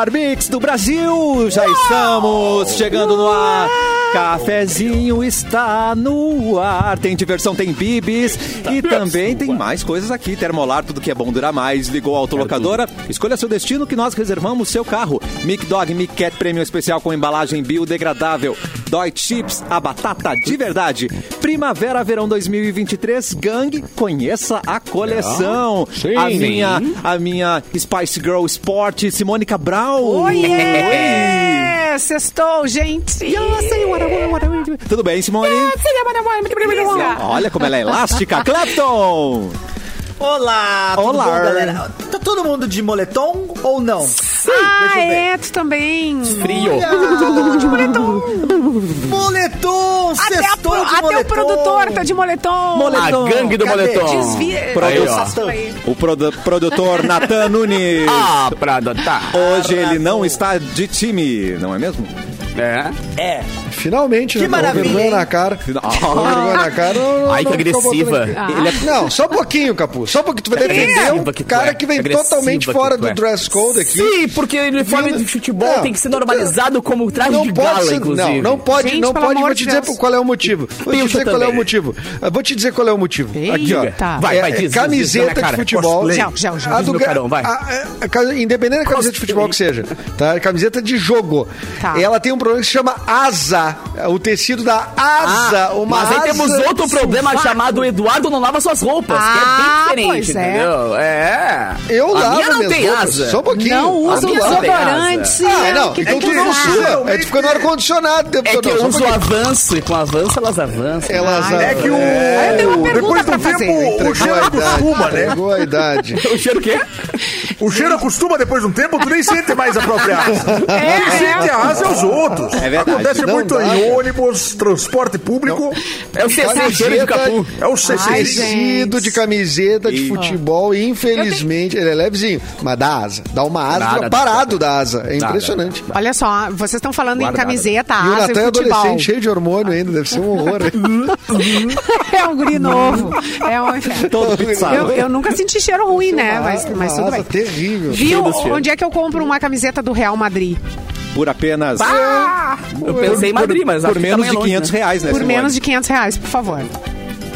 melhor mix do Brasil. Já estamos chegando no ar. Cafezinho está no ar. Tem diversão, tem bibis e também tem mais coisas aqui. Termolar, tudo que é bom dura mais. Ligou a autolocadora. Escolha seu destino que nós reservamos seu carro. Mic Dog Mic Cat Premium Especial com embalagem biodegradável. Dói Chips, a batata de verdade. Primavera, verão 2023. Gang, conheça a coleção. sim. a minha, a minha Spice Girl Sport, Simone Cabral. Oiê! Sextou, gente! Tudo bem, Simone? Olha como ela é elástica. Clapton! Olá, tudo Olá. bom, galera? Tá todo mundo de moletom ou não? Ah, eu ver. é, tu também. Frio. Todo mundo de moletom. Moletom, Até, pro- até o moletom. produtor tá de moletom. A gangue do Cadê? moletom. Desvia. Aí. O produ- produtor Natan Nunes. Ah, pra adotar. Hoje ele não está de time, não é mesmo? É. É. Finalmente, Que né? Com maravilha, vergonha hein? na cara. Com Ah, vergonha na cara. não- não- Ai, que não agressiva. Ele é Não, só um pouquinho, Capu. Só um pouquinho. Tu vai defender um cara é. que vem Agressiva totalmente que fora do é. dress code aqui. Sim, porque o uniforme de futebol Não, tem que ser normalizado como traje de pode gala, ser- inclusive. Não, não pode, Gente, não pelo pode. Vou te dizer Deus. qual é o motivo. Vou te dizer qual é o motivo. Vou te dizer qual é o motivo. Eita. Aqui, ó. Vai, É- vai, é diz, camiseta de futebol. Já, já, já. Independente da camiseta de futebol que seja, tá? Camiseta de jogo. Tá. Ela tem um problema que se chama asa. O tecido da asa. uma Ah, Mas aí temos outro problema chamado Eduardo não lava suas roupas, Ah, que é bem pois diferente, é. entendeu? É. Eu a lavo minha não tem roupas. asa. Só um pouquinho. Não usa um desodorante. Ah, não. que então tem tu não sua. É tu fica no ar-condicionado. É que eu uso o avanço, e com o avanço elas avançam. Elas Ai, É que o. eu tenho uma pergunta depois do tempo, o cheiro acostuma, né? Entregou a idade. O cheiro o quê? O cheiro acostuma depois de um tempo, tu nem sente mais a própria asa. É, Quem sente a asa é os outros. É verdade. Acontece muito em. Ônibus, transporte público. É o CC, de capu. É o CC. Gente. de camiseta de futebol, infelizmente, ele é levezinho, mas dá asa. Dá uma asa Nada, parado da asa. É impressionante. Olha só, vocês estão falando em camiseta, E o asa Natan é futebol. adolescente, cheio de hormônio ainda, deve ser um horror. é um guri novo. É um. Eu, eu nunca senti cheiro ruim, né? Mas, mas tudo asa bem. terrível. Viu onde é que eu compro uma camiseta do Real Madrid? Por apenas. Ah, Eu pensei em Madrid, mas por que menos é de longe, 500 né? reais, né? por menos de 500 reais, por favor.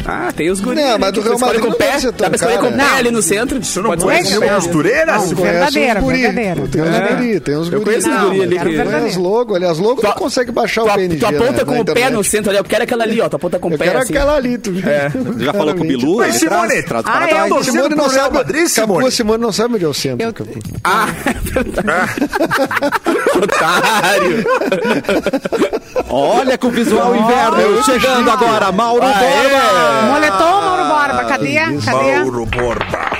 Ah, tem os guris. Não, mas do tu Real Madrid com não pé. Dá pra escolher com o cara. pé ali no centro. Você não Pode conhece ser. uma costureira? Não, verdadeira, verdadeira. Tem uns guri, tem uns Eu guri. conheço os Não, guri ali quero. Tem as logo, aliás, logo Tu- tu consegue baixar Tu, o PNG tu aponta com o pé no centro ali, eu quero aquela ali, ó. Tu aponta com o Eu pé quero assim. aquela ali, tu Já falou com o Bilu? Mas, Simone, traz ah, para é, trás. eu Simone não sabe. Simone? Simone não sabe onde é o centro. Eu-. Ah, otário. Olha com o visual inverno chegando agora, Mauro Ah, é? Moletom, Mauro Borba, cadê? Cadê? Mauro Borba.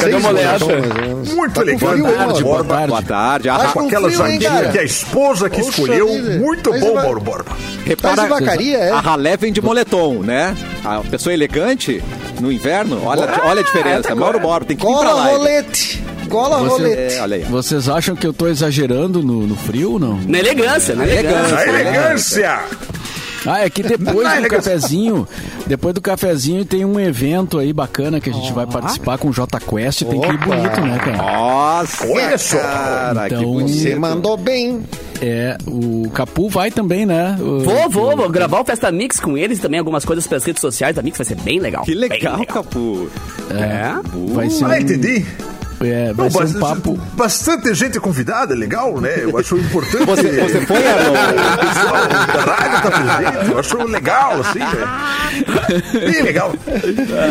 Cadê uma olhada? Seis horas, mais ou menos. Muito Tá frio, hein, Mauro Mauro? Borba. Boa tarde. Ah, Com aquela cara? que a esposa que Poxa escolheu. vida. Muito Mas bom, Mauro Borba. repara, vacaria, é? a ralé vem de moletom, né? A pessoa elegante no inverno, olha, olha a diferença. Mauro Borba tem que vir pra Gola lá. rolete. Gola rolete. É, olha aí. Vocês acham que eu tô exagerando no, no frio ou não? Na elegância, na elegância. A elegância. Ah, é que depois Ah, do legal. cafezinho, depois do cafezinho tem um evento aí bacana que a gente vai participar com o J Quest, tem que ir bonito, né, cara? Nossa, Olha só. cara, Então-. Você mandou bem. É, o Capu vai também, né? O- Vou, vou, vou gravar o Festa Mix com eles também, algumas coisas pelas redes sociais da Mix, vai ser bem legal. Que Bem legal, Capu. É. Vai ser, Ah, entendi. É, vai não, ser um papo. Bastante gente convidada, legal, né? Eu acho importante. Você, você foi, O pessoal da rádio tá presente, eu acho legal, assim. Né? Bem legal.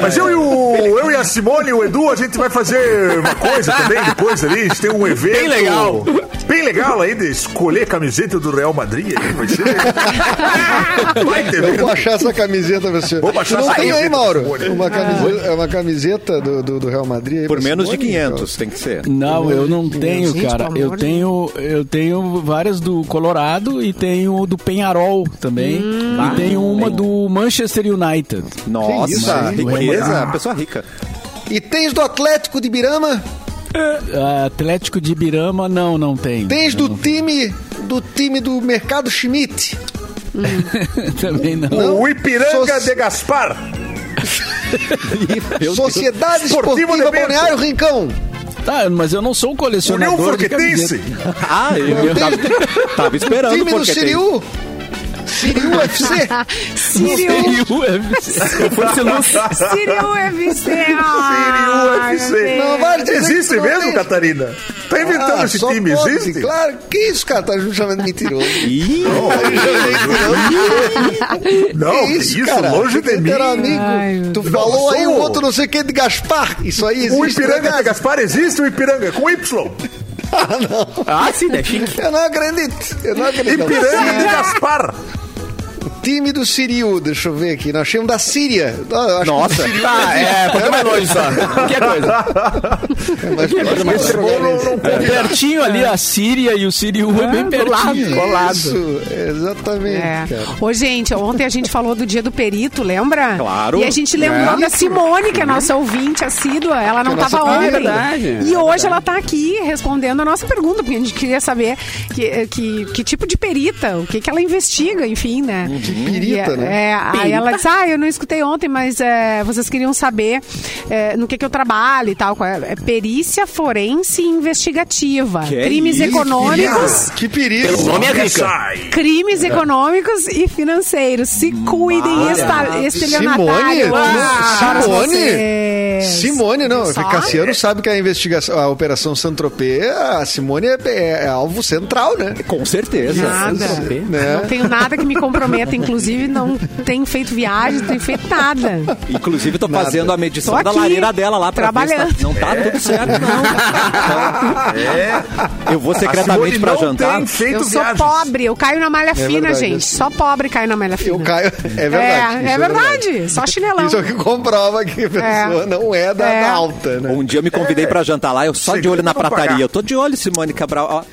Mas eu e, o, eu e a Simone e o Edu, a gente vai fazer uma coisa também depois ali. A gente tem um evento. Bem legal. Bem legal aí de escolher camiseta do Real Madrid. Aí, vai ser. Vai ter eu vou achar essa camiseta, você. Vou baixar não tem aí, Mauro? Uma camiseta, é uma camiseta do, do, do Real Madrid aí, Por menos Simone? de 500. Santos, tem que ser. Não, eu não tenho, Gente, cara. Eu tenho, eu tenho várias do Colorado e tenho do Penharol também. Hum, e tenho uma bem. do Manchester United. Nossa, que riqueza, pessoa rica. E tens do Atlético de Birama? Ah, Atlético de Birama, não, não tem. Tens do time do time do Mercado Schmidt? Hum. Também não. O Ipiranga de Gaspar. Sociedade Esportiva Bento. Balneário Rincão. Tá, mas eu não sou um União colecionador de Forquetense. Ah, eu, eu tava, tava esperando Time do porque tem. Siriu. Siriu UFC. Siriu, UFC. Siriu UFC. Ai, UFC. meu Deus. Não vai dizer Existe Existe mesmo, Catarina? Tá inventando Ah, esse time, pode, existe? Claro, que isso, cara? Tá me chamando de mentiroso. Ih, Não, que isso, longe de mim. Amigo. Ai, tu falou aí o outro não sei o que de Gaspar. Isso aí O existe. Ipiranga né, de Gaspar existe, o Ipiranga com Y. Ah, sim, é chique. Eu não acredito. Eu não acredito. Ipiranga de Gaspar. Time do Siriu, deixa eu ver aqui. Nós chamamos da Síria. Ah, acho Nossa. que Tá, é, um pouquinho mais longe só. Que coisa. Mas pode mais Esse bolo não, É pertinho ali, a Síria e o Siriu é bem pertinho. colado. Isso, exatamente. É. cara. Ô, gente, ontem a gente falou do dia do perito, lembra? Claro. E a gente lembrou É. da Simone, que é nossa ouvinte assídua. Ela não Que é nossa estava ontem. É verdade, E é hoje ela tá aqui respondendo a nossa pergunta, porque a gente queria saber que, que, que tipo de perita, o que, que ela investiga, enfim, né? Perita, E, né? É, aí ela disse, ah, eu não escutei ontem, mas é, vocês queriam saber é, no que, que eu trabalho e tal. qual é, é perícia forense investigativa. Que crimes isso, econômicos. Que perigo. O nome é rica. Crimes econômicos e financeiros. Se cuidem, esta, estelionatário. Simone? Ah, Simone? Simone, não. Só? Cassiano sabe que a investigação, a Operação Saint-Tropez, a Simone é, é- é alvo central, né? com certeza. Nada. Né? Não tenho nada que me comprometa, inclusive não tenho feito viagem, não tenho feito nada. Inclusive, tô Nada. fazendo a medição Tô da lareira dela lá pra ver se trabalhando. tá- não tá tudo certo, não. É. Eu vou secretamente pra jantar. tem feito Eu sou viagens. pobre, eu caio na malha fina, verdade, gente. isso. Só pobre cai na malha fina. Eu caio. É verdade. É, é verdade. Só chinelão. Isso é o que comprova que a pessoa não é da, É. da alta, né? Um dia eu me convidei pra jantar lá, eu só de olho na prataria. pagar. Eu tô de olho, Simone Cabral. Ó,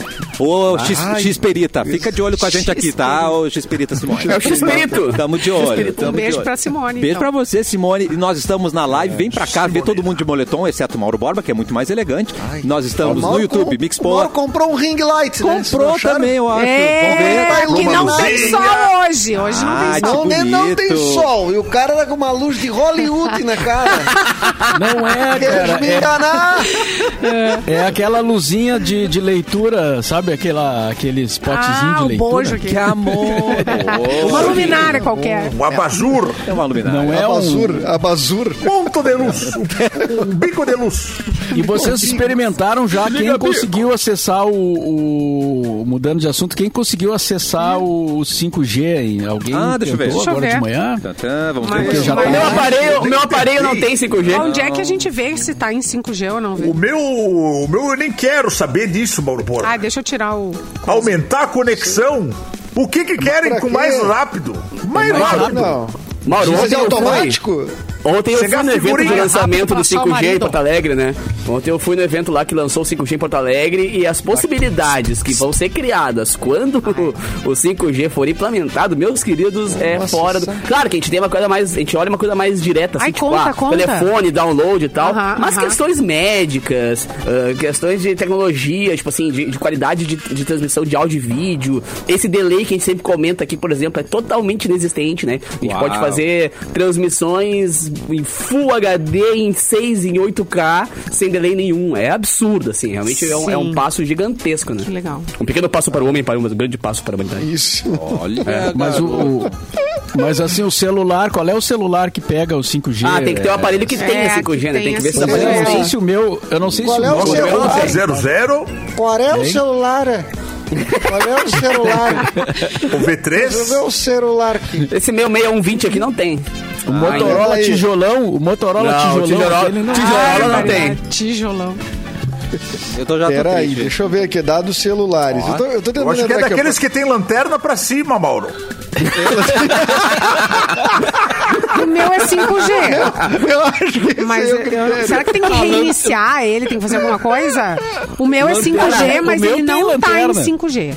Ô, X, X-Perita, fica de olho com a gente aqui, tá? Ô, X-Perita, Simone. É o X-Perito. Tamo de olho. Um beijo pra Simone, Beijo então. pra você, Simone. E nós estamos na live. Vem pra cá ver todo mundo de moletom, exceto o Mauro Borba, que é muito mais elegante. Nós estamos no YouTube, com- Mix o Mauro Polar. comprou um ring light, né? Comprou também, eu acho. É, ver. que não tem sol hoje. Hoje não Ah, tem sol. Não, tem sol. E o cara tá com uma luz de Hollywood na cara. Não é, Quer cara. me É, enganar? é aquela luzinha de, de leitura, sabe? Aquela, aquele spotzinho Ah, de leitura. bojo aqui. Que amor. Uma luminária qualquer. Um abajur. É uma luminária. Não é um... Abazur, abazur. Ponto de luz. Um, um bico de luz. E vocês experimentaram já quem conseguiu acessar o, o- Mudando de assunto, quem conseguiu acessar o 5G? hein? Alguém Ah, deixa eu ver. tentou Deixa eu agora ver. de manhã? Tantã, Vamos Mas- ver. já mas- tá- Meu aparelho, meu aparelho não tem 5G. Onde é que a gente vê se tá em 5G ou não vê? O meu, o meu, eu nem quero saber disso, Mauro Porra. Ah, deixa eu tirar o. Aumentar a conexão. O que que querem com mais rápido? Mais mais rápido. rápido. Mauro, ontem é eu fui. automático? Ontem eu fui Chegar no evento de lançamento do pra só o 5G em. Porto Alegre, né? Ontem eu fui no evento lá que lançou o 5G em Porto Alegre e as possibilidades que vão ser criadas quando o 5G for implementado, meus queridos, é Nossa, fora do. sabe? Claro que a gente tem uma coisa mais. A gente olha uma coisa mais direta, assim, Ai, tipo, conta, ah, conta. telefone, download e tal. Aham, mas aham. questões médicas, ah, questões de tecnologia, tipo assim, de, de qualidade de, de transmissão de áudio e vídeo. Esse delay que a gente sempre comenta aqui, por exemplo, é totalmente inexistente, né? A gente Uau. pode fazer transmissões em Full HD, em 6, em 8K, sem delay nenhum. É absurdo, assim. Realmente é um, é um passo gigantesco, né? Que legal. Um pequeno passo para o homem, para um grande passo para a humanidade. Isso. Olha, Mas o, o- Mas assim, o celular, qual é o celular que pega o 5G? Ah, tem que ter um aparelho que É, tenha 5G, que né? Tem que ver se esse Mas eu aparelho não sei se o meu. Eu não sei Qual se é o o meu. seu? Meu Celular. 00, Qual é o celular? Qual é o celular? o Deixa eu ver V3. o celular aqui. Esse meu 6120 aqui não tem. O Motorola aí. tijolão, o Motorola Não, tijolão, tijolão- aquele não- tijolão- não Maria, tem. Tijolão. Eu tô já tô Pera aí, triste. deixa eu ver aqui, dados celulares. Eu tô, eu tô Eu tentando acho que é lembrar aqui, daqueles que tem lanterna pra cima, Mauro. O meu é 5G. Eu acho que Mas é eu- será que tem que reiniciar ele? Tem que fazer alguma coisa? O meu é 5G, Lanterna. mas ele não tá em lanterna. 5G.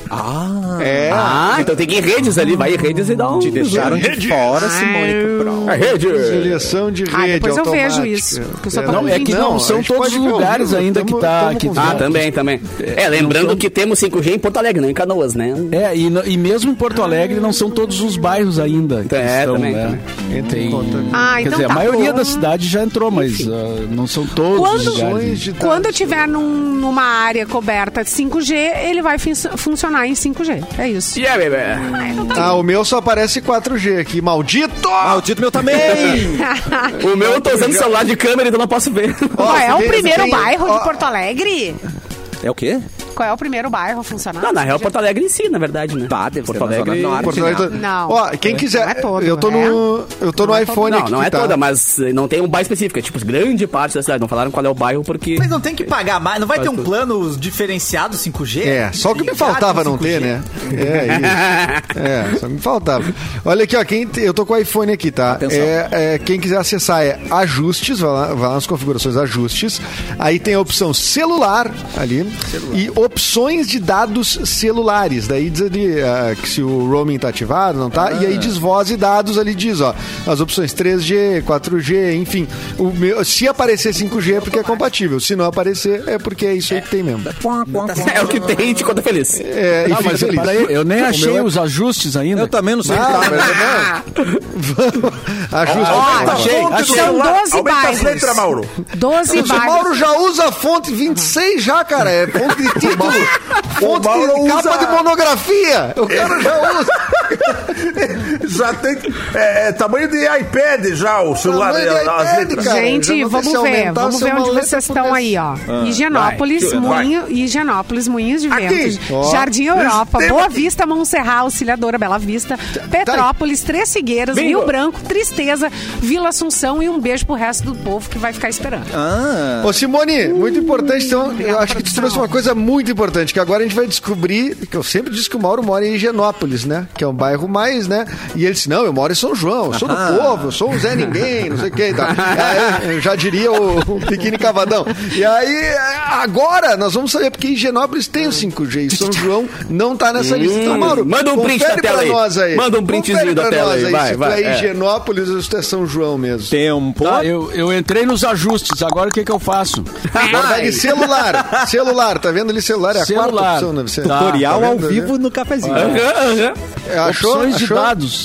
É. Ah, então tem que ir em redes ali. Vai em redes e dá um... Te deixaram de fora, Simone Cabral. A rede. Seleção de rede Ah, depois eu vejo automática. isso, eu só tô Não, é que não, a são todos os lugares ainda que tá. Tá- Ah, também, também. É, lembrando que temos 5G em Porto Alegre, não em Canoas, né? É, e, no- e mesmo em Porto Alegre não são todos os bairros ainda. que É, estão, também, né? também. Tem. Ah, quer então dizer, tá. a maioria da cidade já entrou, mas ah, não são todos os Quando- lugares. Opções de Quando tiver num- numa área coberta de 5G, ele vai fun- funcionar em 5G. É isso. Yeah, baby. Ah, o meu só aparece 4G aqui, maldito! Maldito meu também! O meu eu tô usando celular de câmera, então não posso ver. Qual é o primeiro tem- bairro ó. de Porto Alegre? É o quê? Qual é o primeiro bairro a funcionar? Não, na real, Porto Alegre em si, na verdade, né? Pá, deve Porto ser Alegre. Zona Norte. Porto Alegre- Não. Ó, quem quiser, Não é todo, eu tô no, eu tô no Não é iPhone Não, aqui, não é tá? toda, mas eh, não tem um bairro específico. É tipo grande parte da cidade. Não falaram qual é o bairro porque. Mas não tem que pagar mais. Não vai ter um plano diferenciado 5G? É, só o que me faltava não 5G? ter, né? É, isso. É, só me faltava. Olha aqui, ó, quem, eu tô com o iPhone aqui, tá? É, é, quem quiser acessar é ajustes, vai lá, vai lá nas configurações ajustes. Aí tem a opção celular ali e opções de dados celulares. Daí diz ali ah, que se o roaming tá ativado, não tá? E aí diz voz e dados ali diz, ó, as opções 3G, 4G, enfim. O meu- se aparecer 5G é porque é compatível. Se não aparecer é porque é isso aí que tem mesmo. É o que tem e te conta feliz. É, Não, e fica mas feliz. peraí, eu nem O achei meu é- os ajustes ainda. Eu também não sei. Ah, tá, mas não. Vamos. Ajusta. Ó, achei, achei. São celular. 12 Aumenta as bairros. letras, Mauro. 12 O bairros. Mauro já usa a fonte 26 já, cara. É fonte de Fonte Mauro de capa usa- de monografia. O cara já usa. Já tem. É, é tamanho de iPad já, o celular, as iPad, letras. cara. Gente, vamos ver, vamos ver onde vocês estão aí, ó. Higienópolis, vai. Moinho, Higienópolis, Moinhos de Aqui. Ventos. Jardim Europa, Boa Vista, Montserrat, Auxiliadora, Bela Vista, Petrópolis, Três Figueiras, Bingo. Rio Branco, Tristeza, Vila Assunção e um beijo pro resto do povo que vai ficar esperando. Ah, Ô, Simone, muito importante. Então, eu acho que tu trouxe uma coisa muito importante, que agora a gente vai descobrir, que eu sempre disse que o Mauro mora em Higienópolis, né? Que é um bairro mais, né? E ele disse, não, eu moro em São João, eu sou do povo, eu sou um Zé Ninguém, não sei o que e tal. Aí, eu já diria o, o Pequeno Cavadão. E aí, agora, nós vamos saber, porque Higienópolis tem o 5G e São João não tá nessa lista. Então, Mauro, manda um print da tela pra aí. nós aí. Manda um printzinho da tela nós aí, vai, se tu vai, é é. Higienópolis ou se tu é São João mesmo. tempo. Tá, eu, eu entrei nos ajustes, agora o que, que eu faço? Agora vai de celular. Celular, tá vendo ali celular? É a quarta Celular. opção, deve ser. Tá. Tutorial Tá ao vivo no cafezinho. Aham. É, Achou? opções de Achou?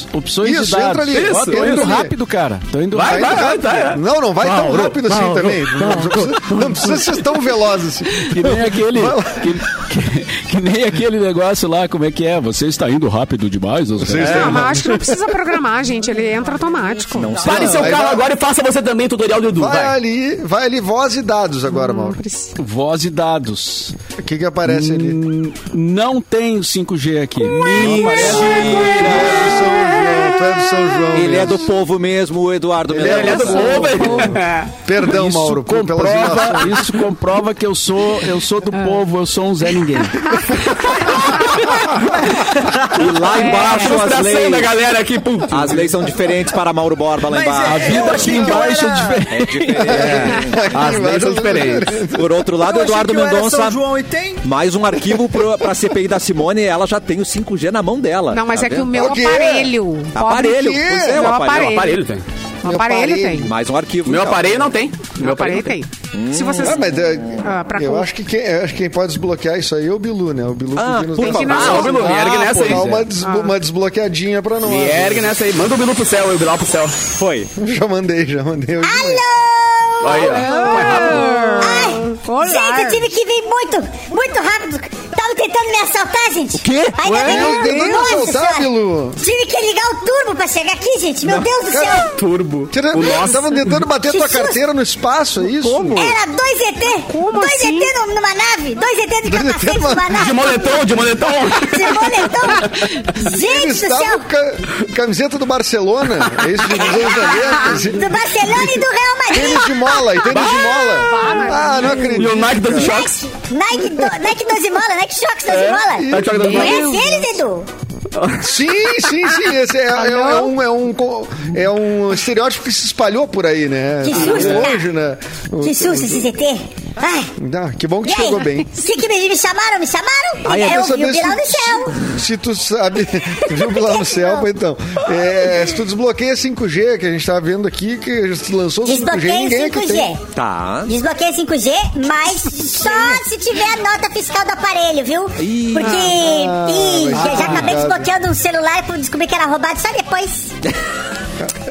Dados. Opções Isso, de dados. entra ali. Isso, tô indo rápido, cara. Tô indo Vai, rápido. vai, vai, vai. Não, não vai tão Mauro, rápido assim Mauro, também. Não precisa, não precisa ser tão veloz assim. Que nem aquele. Que, que- que nem aquele negócio lá, como é que é? Você está indo rápido demais? Vocês caras- Não, mas acho que não precisa programar, gente. Ele entra automático. Não, Pare seu carro vai- agora e faça você também o tutorial do Edu. Vai Vai. ali, vai ali, voz e dados agora, Mauro. precisa. Voz e dados. O que que aparece ali? Hum, Não tem o 5G aqui. Não aparece. É do São João Ele é mesmo. do povo mesmo, o Eduardo Ele é Ele é do povo. Perdão, Isso Mauro, comprova, isso comprova que eu sou, eu sou do povo, eu sou um Zé Ninguém. E lá embaixo as Frustração da leis. galera aqui, pum. As leis são diferentes para Mauro Borba lá Mas embaixo. A É, vida eu aqui que embaixo eu é era- diferente. É diferente. As leis são diferentes. Por outro lado, Eu Eduardo que era Mendonça, João e tem. mais um arquivo pro, pra CPI da Simone, ela já tem o 5G na mão dela. Não, mas Tá é que vendo? o meu O quê? aparelho. Aparelho, pois é, o Meu aparelho. aparelho. O aparelho tem. O aparelho aparelho. tem. Mais um arquivo. Meu então. aparelho não tem. Meu aparelho tem. Se vocês. Ah, mas é, Ah, eu acho que quem, eu acho que quem pode desbloquear isso aí é o Bilu, né? O Bilu Ah, nos por dar- favor. Ah, ô, Bilu, me ergue nessa aí. Dá uma, des- uma desbloqueadinha pra nós. Me ergue nessa aí. Manda o Bilu pro céu, o Bilu pro céu. Foi. Já mandei, já mandei. hoje. Aí, ó. Olá. Gente, eu tive que vir muito, muito rápido. Tentando me assaltar, gente. O quê? Ainda Ué, bem não que- tem Nossa Senhora. Bilu. Tive que ligar o turbo pra chegar aqui, gente. Meu Deus do céu. Turbo. Tira- O nosso. Estavam tentando bater Que tua susto. carteira no espaço, é isso? Como? Era dois ET. Como dois assim? ET num- numa nave. Dois ET de Dois ET capacete numa- numa De nave. moletom, de moletom. De moletom. Gente Eles do céu. estavam com a camiseta do Barcelona, é isso dos anos 90. Do Barcelona e do Real Madrid. Tênis de mola, e tênis de mola. Ah, não E acredito. o Nike dos choques. Nike, Nike, do, Nike 12 mola, Nike Shox 12 mola. Nike Shox 12 mola. Conhece eles, Edu? Sim, sim, sim. Esse é, é- é um, é, um, é um estereótipo que se espalhou por aí, né? Que susto, Hoje, né? Que susto esses ET. Ai, Ah, que bom que e aí? chegou bem. Se que me, me chamaram? Me chamaram? Aí, eu quero vi o Bilal no se, céu. se, tu sabe. Viu lá no céu, então. É, se tu desbloqueia 5G, que a gente tá vendo aqui, que lançou o 5G, Desbloqueio ninguém aqui tem. 5G. Tá. Desbloqueio 5G, mas só se tiver a nota fiscal do aparelho, viu? Ih. Porque Ah, ih, já acabei desbloqueando um celular e descobri que era roubado só depois.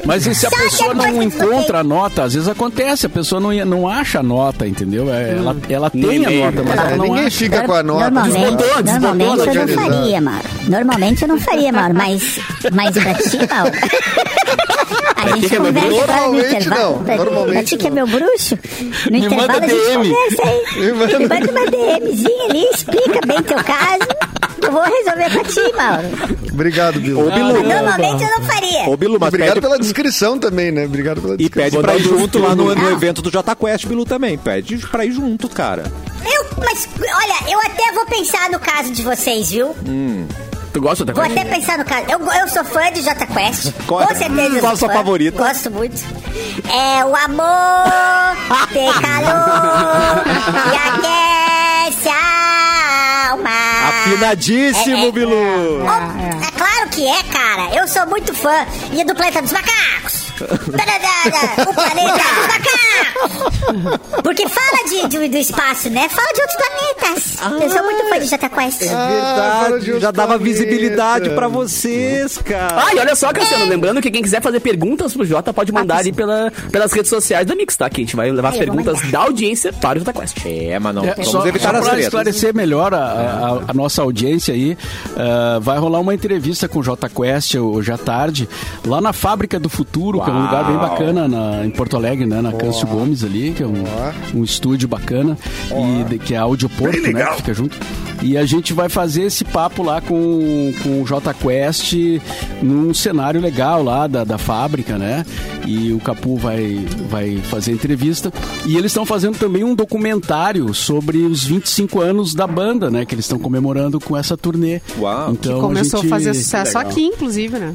Mas e se a Só pessoa não encontra a nota? Às vezes acontece, a pessoa não, não acha a nota, entendeu? É, Ela, ela tem a nota, mas É, ela não ninguém acha. fica com a nota. Desbotou, Normalmente, desbotou, normalmente eu não faria, Mauro. Normalmente eu não faria, Mauro, mas, mas pra ti, Mauro. A gente que é conversa agora no Normalmente intervalo. não, normalmente Pra ti que é meu bruxo, no Me intervalo manda a gente DM. conversa aí. Me manda. Me manda uma DMzinha ali, explica bem teu caso. Eu vou resolver pra ti, Mauro. Obrigado, Bilu. Ô, Bilu. Normalmente eu não faria. Ô, Bilu, mas Obrigado pede, pela descrição também, né? Obrigado pela e descrição. pede pra ir junto lá no, no Não. evento do Jota Quest, Bilu, também. Pede pra ir junto, cara. Eu, mas, olha, eu até vou pensar no caso de vocês, viu? Tu gosta da Vou até pensar no caso. Eu, eu sou fã de Jota Quest. Qual- Com certeza. eu qual a sou sua fã. favorita? Gosto muito. É o amor tem calor e aquece a Afinadíssimo, É, é, Bilu. Oh, é claro que é, cara. Eu sou muito fã. E do Planeta dos Macacos. O Planeta dos Macacos. Porque fala de, de- do espaço, né? Fala de outros planetas. Eu sou muito fã de Jota Quest. É verdade, outros já dava planetas. visibilidade pra vocês, cara. Ah, e olha só, Cassiano, lembrando que quem quiser fazer perguntas pro Jota pode mandar ali pela, pelas redes sociais da Mix, tá? Que a gente vai levar as perguntas da audiência para o Jota Quest. É, mas não, É, vamos só, evitar só as pra esclarecer melhor a, a- a nossa audiência aí, ah, vai rolar uma entrevista com o J Quest hoje à tarde, lá na Fábrica do Futuro, que é um lugar bem bacana na- em Porto Alegre, né? Na Câncio Gomes ali, que é um, um estúdio bacana, e de- que é Áudio Porto, né? Que fica junto. E a gente vai fazer esse papo lá com, com o J Quest num cenário legal lá da, da fábrica, né? E o Capu vai, vai fazer a entrevista. E eles estão fazendo também um documentário sobre os 25 anos da banda, né? Que eles estão comemorando com essa turnê. Uau. Então, Começou a, gente- fazer sucesso aqui, inclusive, né?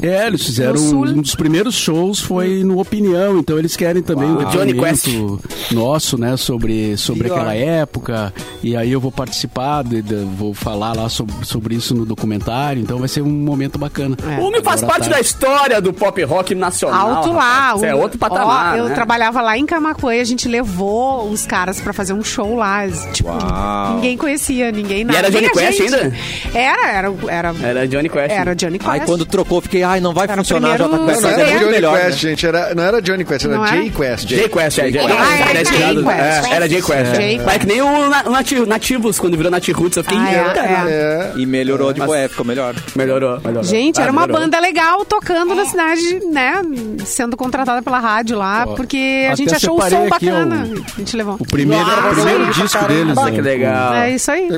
É, eles fizeram um dos primeiros shows foi no Opinião, então eles querem também um Johnny depoimento nosso, né, sobre, sobre Pior. aquela época. E aí eu vou participar, de- de- vou falar lá sobre, sobre isso no documentário, então vai ser um momento bacana. É. O homem faz Agora parte tá- da história do pop rock nacional. Alto lá. é outro patamar, Ó, eu né? trabalhava lá em Camacuã e a gente levou os caras pra fazer um show lá. Tipo, Uau. ninguém conhecia, ninguém nada. era Nem Johnny Quest gente. ainda? Era, era, era. Era Johnny Quest. Era Johnny Quest. Aí quando trocou, fiquei, ai, não vai Era o funcionar, Quest. Não, não CD. era Johnny melhor, Quest, né? gente. Era, não era Johnny Quest, era Não era? Jay Quest. J Quest, é. J- Ah, é era J tirado- Quest. é, Era J Quest. J é. Mas é que nem o Na- o Nati- Nativos, quando virou Nati Roots, eu fiquei. Ah, é, "Eita, é. É. E melhorou de boa, é, ficou melhor. Melhorou, melhorou. Gente, Ah, era uma melhorou. banda legal tocando na cidade, né? Sendo contratada pela rádio lá, porque a até gente achou o som bacana. o- A gente levou. O primeiro, Ah, o primeiro sim. disco deles. Ah, né, que legal. É isso aí.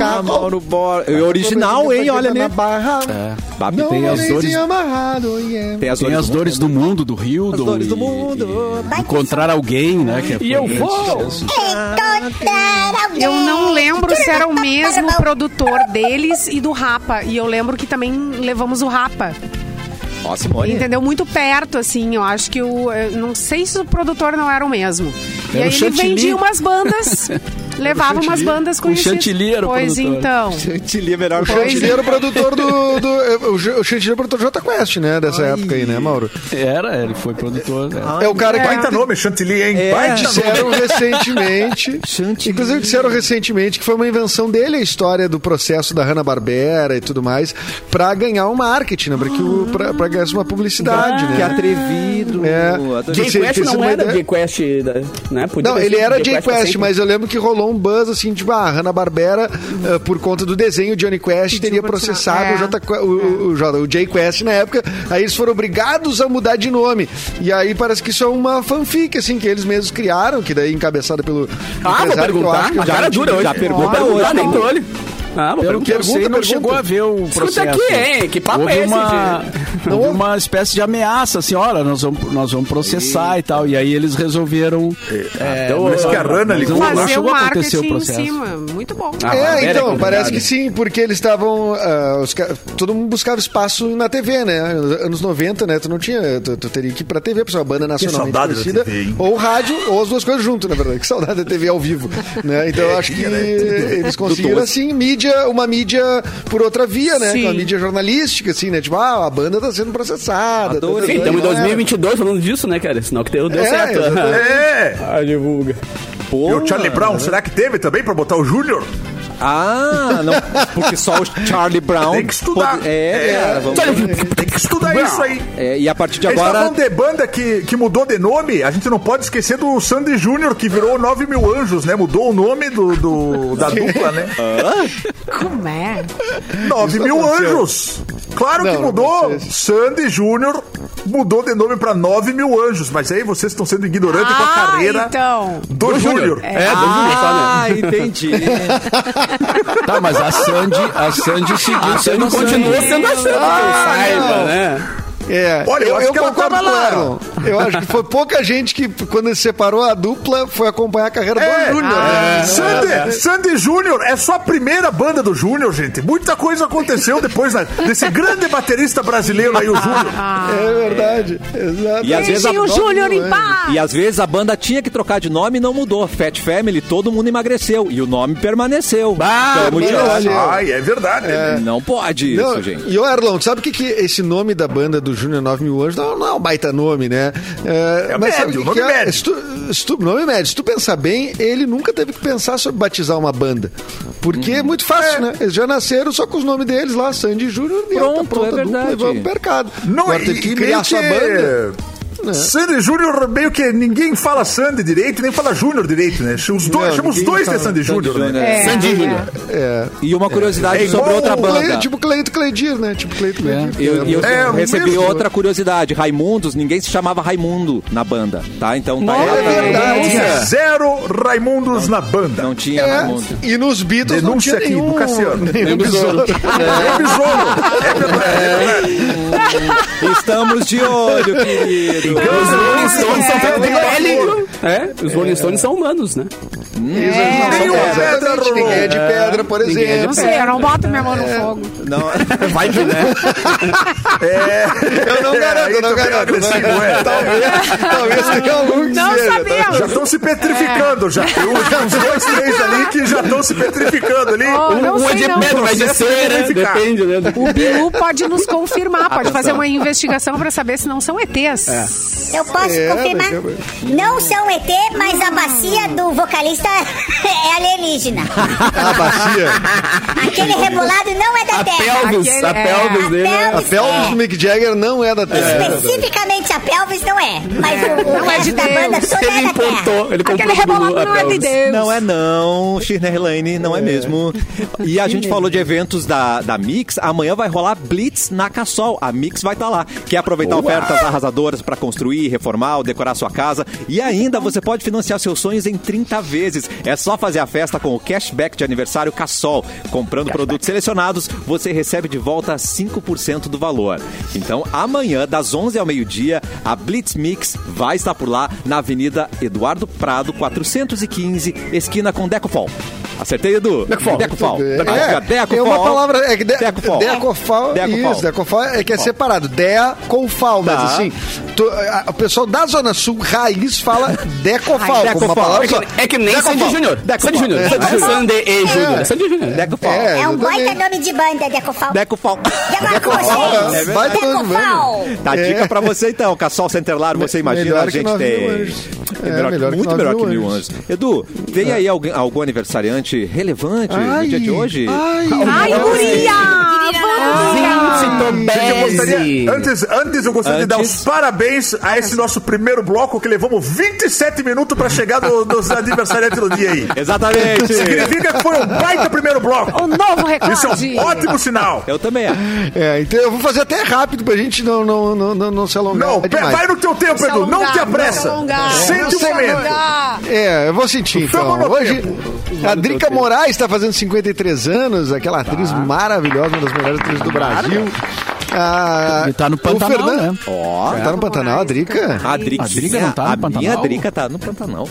Ah, Mauro Borba. E original, hein? Olha ali. Babi tem tem as dores- amarrado, yeah. Tem as Tem as dores do mundo, do Rio, As dores do mundo. e encontrar alguém, né? Que é E eu vou. Eu não lembro se era o mesmo produtor deles e do Rapa. E eu lembro que também levamos o Rapa. Ó, Simone. Entendeu? Muito perto, assim. Eu acho que o. eu Não sei se o produtor não era o mesmo. E Era aí o ele Chantilly. vendia umas bandas. levava umas bandas O conhecidas. Chantilly era o Pois produtor. então. Chantilly é melhor O Chantilly era o produtor do. do o Ch- o Chantilly era o produtor do Jota Quest, né? Dessa época aí, né, Mauro? Era, ele foi produtor. né? É o cara que. Baita nome, Chantilly, hein? É. Baita nome. Disseram recentemente. Chantilly. Inclusive, disseram recentemente que foi uma invenção dele a história do processo da Hanna-Barbera e tudo mais, pra ganhar um marketing, né? Pra, que o, pra, pra ganhar uma publicidade, Que né? atrevido. É. J Você Quest não era ideia? J Quest, né? Podia Não, ele era Jay Quest, sempre. mas eu lembro que rolou um buzz assim, tipo, a Hanna-Barbera, eh, por conta do desenho Johnny Quest, teria processado É. o, J, o, o, o, o Jay Quest na época, aí eles foram obrigados a mudar de nome. E aí parece que isso é uma fanfic, assim, que eles mesmos criaram, que daí encabeçada pelo Ah, vou que perguntar. acho que A já cara não dura hoje. já pergunta hoje, nem olho. Ah, mas Pelo que eu pergunta, sei, não pergunta. chegou a ver o Escuta processo. aqui, hein? Que papo houve é esse, uma, Não houve uma espécie de ameaça, assim, olha, nós vamos, nós vamos processar e tal. E aí eles resolveram... É, então, parece que a Rana ligou não, não Fazer o chegou a acontecer o marketing em processo. cima. Muito bom. Ah, É, então, complicado. parece que sim, porque eles estavam. ah, os ca- todo mundo buscava espaço na TV, né? Anos 90, né? Tu não tinha. Tu, tu teria que ir pra TV, pra uma banda nacionalmente saudade da conhecida. TV, hein? ou rádio, ou as duas coisas junto, na verdade. Que saudade da TV ao vivo. Né? Então eu acho que né? eles conseguiram, assim, mídia, uma mídia por outra via, né? Sim. Uma mídia jornalística, assim, né? Tipo, ah, a banda tá sendo processada. tá- tá- estamos em tá- 2022 falando disso, né, cara? Sinal que deu, deu É, certo. exatamente. É! Ah, divulga. E o Charlie Brown, será que teve também pra botar o Júnior? Ah, não, porque só o Charlie Brown. Tem que estudar. pode- é, É. cara, vamos- Tem que estudar isso aí. é, e a partir de A gente tá agora. de banda que, que mudou de nome, a gente não pode esquecer do Sandy Júnior, que virou 9 mil anjos, né? Mudou o nome do, do- da dupla, né? Como é? 9 Isso mil anjos. Claro Não, que mudou. Sandy Júnior mudou de nome pra 9 mil anjos. Mas aí vocês estão sendo ignorantes com a Ah, carreira então. do Júnior. É, do Júnior só, né? Ah, entendi. Tá, mas a Sandy, a Sandy seguiu A Sandy sendo continua Sandy. sendo a Sandy, que eu Ah, saiba, não. né? É, Olha, eu acho que ela concordo tava com o lá. Erlon. Eu acho que foi pouca gente que, quando ele separou a dupla, foi acompanhar a carreira É, do Júnior. Ah. né? Sandy, Sandy Júnior é só a primeira banda do Júnior, gente. Muita coisa aconteceu depois né, desse grande baterista brasileiro aí, o Júnior. É verdade. Exato. E às vezes a- o Júnior em paz. E às vezes a banda tinha que trocar de nome e não mudou. Fat Family, todo mundo emagreceu. E o nome permaneceu. Olho. Ai, é verdade. né? Não pode Não, isso, gente. E o Erlon, sabe o que, que esse nome da banda do Júnior 9 mil anjos não, não é um baita nome, né? É, É mas médio, o que nome que é? médio. Se tu, se tu- nome médio. Se tu pensar bem, ele nunca teve que pensar sobre batizar uma banda. Porque é muito fácil, né? Eles já nasceram só com os nomes deles lá, Sandy Júnior, e Pronto, tá pronta é a dupla verdade. e vamos pro mercado. Não, Agora e, tem que criar sua que- banda. Sandy Júnior, meio que ninguém fala Sandy direito, nem fala Júnior direito, né? Os dois, Não, chama os dois de Sandy Júnior, né? É, Sandy é. Júnior. É. E uma curiosidade É sobre outra banda. Cle- tipo Cleito Cleidir, né? Tipo Cleito Cleidir. E eu, eu É, o recebi mesmo. outra curiosidade. Raimundos, ninguém se chamava Raimundo na banda, tá? Então tá É verdade. Tinha zero Raimundos na banda. Não tinha É, Raimundo. e nos Beatles Denúncia não tinha aqui nenhum, do Cassiano. nenhum besouro. É besouro. É. É verdade. Estamos de olho, querido. Os Rolling Stones são feitos de É. pele. É, os Rolling Stones são humanos, né? Eles não Nenhuma são exatamente. Ninguém é de pedra, por Ninguém é de exemplo. não sei, eu não boto minha mão no É. fogo. Não, Vai que, né? Eu não garanto, eu não tu garanto. não não é? Talvez, talvez tenha algum que Não seja, sabemos. Já estão se petrificando, já. Tem uns dois, três ali que já estão se petrificando ali. Oh, não Um é de não. pedra, mas de cera, depende, né? O Bilu pode nos confirmar, pode fazer uma investigação pra saber se não são ETs. Eu posso É, confirmar? Não são ET, mas a bacia do vocalista é alienígena. A bacia. Aquele rebolado não é da A Terra. pelvis, Aquele- a é. pelvis A dele. né? A pelvis do Mick Jagger não é da Terra. Especificamente a pelvis não é. Mas o, o Não é resto de da Deus. banda toda Ele é da Terra. importou, ele comprou Aquele rebolado a não é de pelvis. Deus. não é não, Shirley Lane, não é mesmo. E a gente falou de eventos da, da Mix, amanhã vai rolar Blitz na Cassol. A Mix vai estar lá. Quer aproveitar ofertas arrasadoras para construir, reformar ou decorar sua casa? E ainda você pode financiar seus sonhos em 30 vezes. É só fazer a festa com o cashback de aniversário Cassol. Comprando produtos selecionados, você recebe de volta 5% do valor. Então, amanhã, das 11 ao meio-dia, a Blitz Mix vai estar por lá na Avenida Eduardo Prado, 415, esquina com Decofol. Acertei, Edu? Decofol. Decofol. É, Decofol. é uma palavra. É que de, Decofol. Decofal. Decofol. Isso, decofal é que é separado. Dea com fal, mas Tá. assim, tu- a- o pessoal da Zona Sul, raiz, fala decofal, Ai, decofal. palavra É que, é que nem Decofal. Sandy Júnior. Decofal. Sandy Júnior. Sandy Sandy e Júnior. É Sandy Júnior. Decofol. É, É um baita nome de banda, Decofal. Decofal com Decofal, vocês. é, mundo. Decofal. Tá, dica pra você então, Cassol Centerlar, você imagina, a gente tem... É, É, melhor, muito melhor que mil anjos. Edu, tem aí algum aniversariante relevante no dia de hoje? Ai, Ai, guria! Gostaria- antes, antes eu gostaria de dar Antes- os parabéns a esse nosso primeiro bloco que levamos 27 minutos pra chegar no- nos aniversariantes do dia aí. Exatamente. Significa que foi um baita primeiro bloco. O novo recorde. Isso é um ótimo sinal. Eu também acho. É, então eu vou fazer até rápido pra gente não, não, não, não, não se alongar Não, demais. vai no teu tempo, Se Edu. Não te se apressa. alongar, Sente o se momento. alongar. É, eu vou sentir então. Hoje, tempo. a Drica Moraes está fazendo 53 anos, aquela atriz maravilhosa, uma das melhores atrizes do Brasil. Ah, E tá no Pantanal, Fernan- né? Ó. Tá no Pantanal, a Drica? A Drica, A Drica não tá no a minha Pantanal? Drica tá no Pantanal.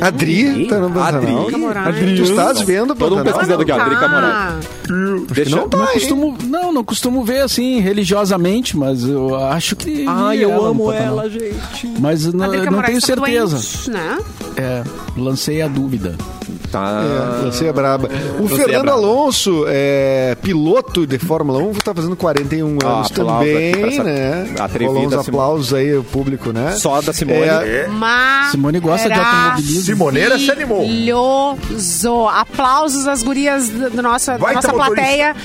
A Dri tá no Pantanal. Drica Moraes. Tu estás vendo o Todo mundo Pantanal? pesquisando aqui. Drica Ah, Moraes. Deixa não eu... Não costumo, não, não costumo ver assim religiosamente, mas eu acho que. Ai, eu no amo Pantanal. ela, gente. Mas não, a não tenho tá certeza. doente, né? É, lancei a dúvida. Tá. É, você é braba. O Você Fernando é. Alonso, é, piloto de Fórmula 1, tá fazendo 41 Ah, anos também, essa né? Rolou uns Simone. aplausos aí, o público, né? Só da Simone. É, Simone gosta de automobilismo. Simoneira se animou. Aplausos às gurias do nosso, da nossa tá motorista.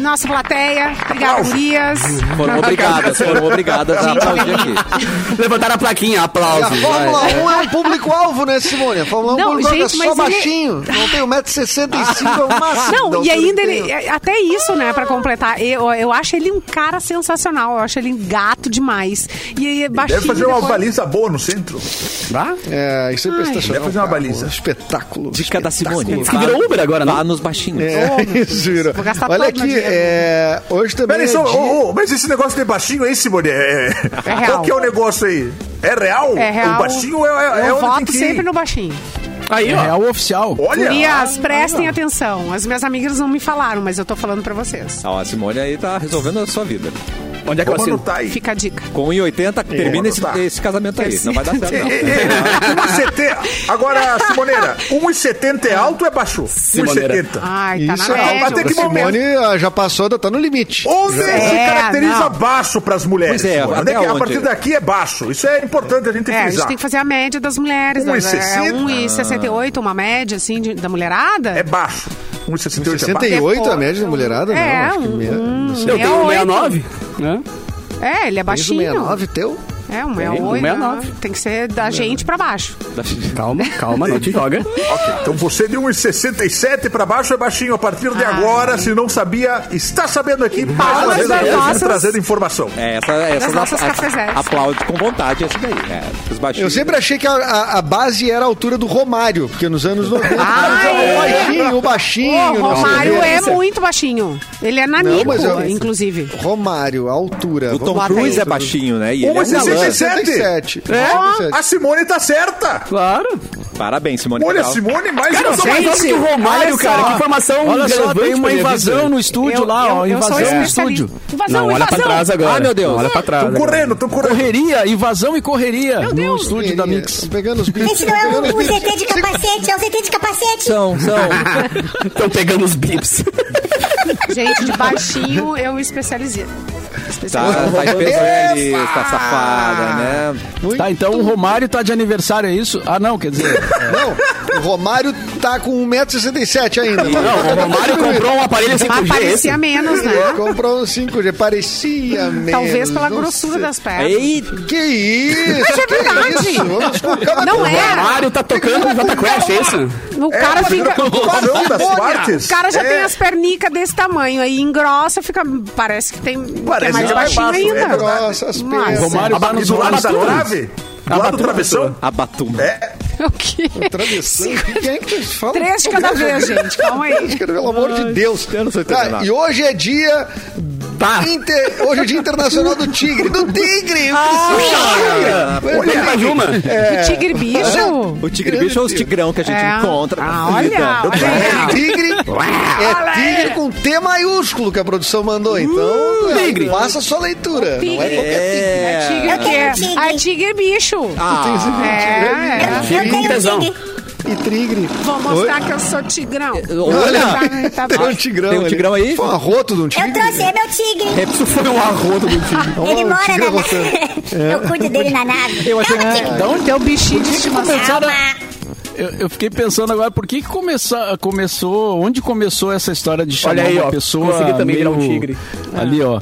Nossa plateia. Obrigada, Aplausos. gurias. Foram obrigadas, foram obrigadas a aplaudir aqui. Levantaram a plaquinha, E a aplausos. Fórmula vai. 1 é um público-alvo, né, Simone? A Fórmula 1 é Não, público-alvo, gente, é só mas ele- baixinho. Não tem 1,65m, é o máximo. Não, e ainda ele. tem. é, Até isso, né, pra completar. Eu, eu acho ele um cara sensacional. Eu acho ele gato demais. E baixinho. Deve fazer uma depois- baliza boa no centro. É, isso é prestacional. Deve fazer uma baliza. Espetáculo. Dica da Simone. Que virou Uber agora, né? Vá nos baixinhos. É, isso, virou. Vou gastar Olha aqui. É, hoje também Peraí, é só, dia- ô, ô, mas esse negócio de baixinho aí, Simone, é, É real. qual que é o negócio aí? É real? É real. O baixinho é, é, é Eu onde tem voto que ir. sempre no baixinho. Aí, É ó. real oficial. Olha, Gurias, prestem atenção. As minhas amigas não me falaram, mas eu tô falando pra vocês. Ó, a Simone aí tá resolvendo a sua vida. Onde é que eu vamos anotar aí. Fica a dica. Com 1,80 termina esse, tá. esse casamento aí. Não vai dar certo, É, não. é, é, 1,70. Agora, Simoneira, 1,70 é alto ou é baixo? Simoneira. 1,70. Ai, tá Isso na é média. Até que momento? Simone ah, já passou, tá no limite. Onde se É, caracteriza não. baixo pras mulheres? Pois é, Simone? até é que a onde? partir daqui é baixo. Isso é importante a gente É, a gente tem que fazer a média das mulheres. né? 1,60? É 1,68, uma média, assim, de- da mulherada. É baixo. 1,68 é baixo. 68 a média da mulherada? É, não, acho que um- meia- um- não sei. Eu tenho um 68. 69, né? É, ele é baixinho. 69 teu? É, um Tem, 68. 69. né? Tem que ser da gente pra baixo. Calma, calma, não te joga. Ok, então você de 1,67 pra baixo é baixinho. A partir de agora, se não sabia, está sabendo aqui. Mais uma vez, nossas- trazendo informação. É, essa, essa Das nossas a- cafezés. aplaude com vontade esse daí. É, os Eu baixinhos. sempre achei que a, a- a base era a altura do Romário, porque nos anos 90 Ai! o baixinho, o baixinho. O não Romário é muito baixinho. Ele é Não, nanico, mas eu- inclusive. Romário, a altura. O Tom Cruise é baixinho, né? E ele é um galã. 1,67. 67. É, a Simone tá certa. Claro. Parabéns, Simone. Olha. Simone, mais Cara, sou mais que o Romário, olha cara. Que informação Olha só, tem uma invasão no estúdio Eu- lá, ó. eu- Invasão no especialista. estúdio. Invasão, Não, olha pra invasão. trás agora. Ah, meu Deus. Olha pra trás. Agora. correndo, tão correndo. Correria, invasão e correria no Deus. estúdio da Mix. Pegando os bichos. Esse não é o, o ZT de capacete, é o ZT de capacete. São, são. Estão pegando os bips. Gente, de baixinho eu me especializei. Tá, Especializei. tá especialista, safada, né? Tá, então o Romário tá de aniversário, é isso? Ah, não, quer dizer. Não, o Romário tá com 1,67m ainda. Não, o Romário comprou um aparelho 5G. Mas esse. parecia menos, né? Comprou um 5G, parecia menos. Talvez pela grossura das pernas. Ei, Que isso? Mas é que verdade. isso? Vamos colocar Não coisa. é. Romário tá tocando no Jota Quest, é isso? O cara fica. Produção das partes. O cara já É. tem as pernicas desse tamanho, aí engrossa, fica. Parece que tem. que é Parece mais que vai baixinho baixo, é ainda. verdade. Nossa, as. Romário tá do lado da trave? Do lado do travessão? a Batum. É. O quê? Travessão. Quem é que fala? Três de cada vez, gente. Calma aí. Pelo amor de Deus. eu não sei Tá, entender nada. e hoje é dia. Inter- Hoje é dia internacional do tigre. Do tigre! Ah, Olha pra Juma. O tigre bicho? O tigre bicho é os tigrão que a gente É. encontra. Ah, olha, olha É tigre, é tigre com T maiúsculo que a produção mandou. Então, é, tigre. faça a sua leitura. Não é qualquer É. Tigre tenho tigre. Ah, tigre bicho. Ah, É, é. Eu tenho tesão. tigre. E tigre. Vou mostrar que eu sou tigrão. olha. Tá, tá Tem um tigrão. Tem um ali. tigrão aí? Foi um arroto de um Eu tigre. trouxe, é meu tigre. Isso foi um arroto do time. Ele um mora tigre na arrotando. nave. Eu cuido dele na nave. Eu achei que- tigre. Então, teu bichinho de estimação. Calma. Eu, eu fiquei pensando agora, por que, que começou, começou. Onde começou essa história de chamar Olha aí, uma ó, pessoa. consegui também virar um meio- tigre. Ali, ó.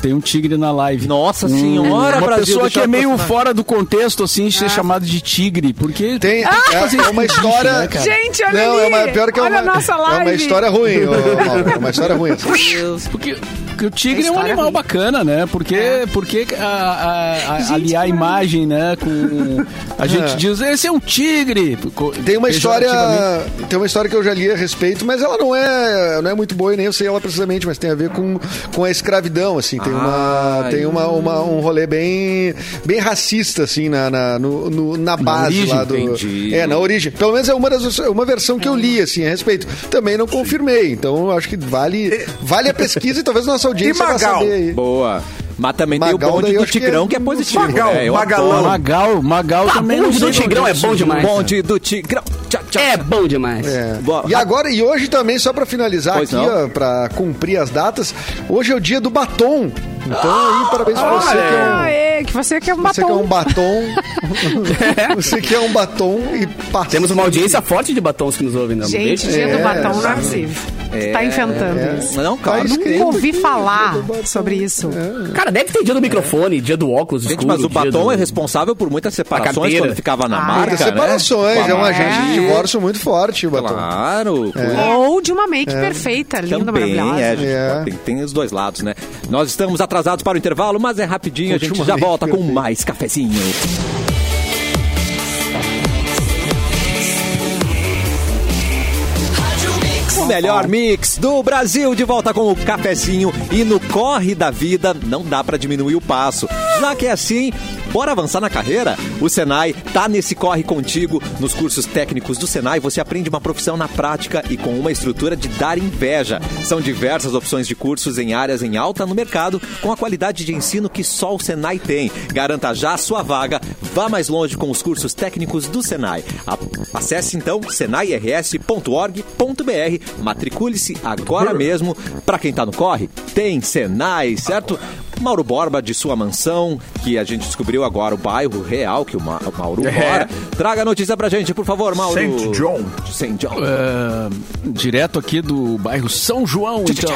Tem um tigre na live. Nossa Um- senhora, Uma Brasil, pessoa que é meio aproximar. fora do contexto, assim, ser chamado de tigre. Porque. Tem, Ah, é, é uma história. né? Gente, olha Não, ali. é uma, pior que é olha uma, a nossa é uma história ruim, ô, Mauro, é uma história ruim. Porque, porque o tigre é um animal ruim. bacana, né? Porque, porque a, a, a, Gente, aliar a imagem, né? Com. A gente É. diz, esse é um tigre. Tem uma história, tem uma história que eu já li a respeito, mas ela não é, não é muito boa e nem eu sei ela precisamente, mas tem a ver com, com a escravidão, assim, tem uma, Ai. tem uma, uma- um rolê bem, bem racista, assim, na, na, no- no- na base origem, lá do, entendi. é, na origem. Pelo menos é uma das, uma versão que eu li, assim, a respeito. Também não confirmei, então eu acho que vale, vale a pesquisa e talvez nossa audiência E vai Magal? saber aí. Boa. Mas também tem Magal, o bonde do acho que Tigrão, é que é, positivo. Magal, né? Magalão. Magal, Magal Ah, também bonde não do sei Tigrão onde é bom demais. Bonde do Tigrão. Tchau, tchau, É bom demais. É. E agora, e hoje também, só pra finalizar Pois aqui, não. ó, pra cumprir as datas, hoje é o dia do batom. Então aí, parabéns pra você que é um. Ah, é, que você quer um Você quer batom. um batom. você quer um batom e passa. Temos uma audiência forte de batons que nos ouvem, não? Gente, Beijo. dia do É, batom não é possível. tá inventando isso. Não, cara. Tá Nunca escrito ouvi aqui, falar do batom. sobre isso. Cara, deve ter dia do microfone, dia do óculos Gente, escuro, mas o dia batom do- é responsável por muitas separações carteira. quando ficava na Ah, marca, Muitas né? separações, é um agente de divórcio muito forte, o batom. Claro. Ou de uma make perfeita, linda, Também, maravilhosa. é, gente, É. Tem, tem os dois lados, né? Nós estamos atrasados para o intervalo, mas é rapidinho, a gente já volta com perfeito. mais cafezinho. O melhor mix do Brasil de volta com o cafezinho e no corre da vida não dá pra diminuir o passo. Já que é assim, bora avançar na carreira? O Senai tá nesse corre contigo. Nos cursos técnicos do Senai você aprende uma profissão na prática e com uma estrutura de dar inveja. São diversas opções de cursos em áreas em alta no mercado com a qualidade de ensino que só o Senai tem. Garanta já a sua vaga. Vá mais longe com os cursos técnicos do Senai. Acesse então senairs.org.br, matricule-se agora mesmo. Para quem tá no corre, tem Senai, certo? Mauro Borba de sua mansão, que a gente descobriu agora o bairro real que o, Ma- o Mauro mora. Traga a notícia pra gente, por favor, Mauro. Saint John. Saint John. É, direto aqui do bairro São João, então.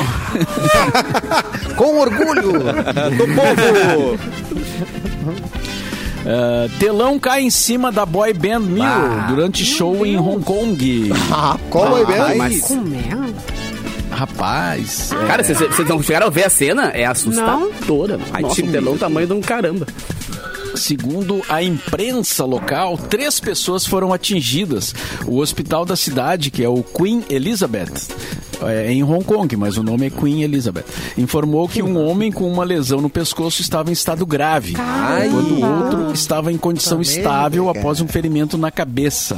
Com orgulho. Do povo! É, telão cai em cima da boy band Mirror durante show em Hong Kong. Qual vai bem? mas- Como é? Rapaz, é, Cara, vocês não chegaram a ver a cena? É assustadora. Ai, Nossa, time. um telão tamanho de um caramba. Segundo a imprensa local, três pessoas foram atingidas. O hospital da cidade, que é o Queen Elizabeth, é em Hong Kong, mas o nome é Queen Elizabeth, informou que um homem com uma lesão no pescoço estava em estado grave, enquanto o outro estava em condição estável após um ferimento na cabeça.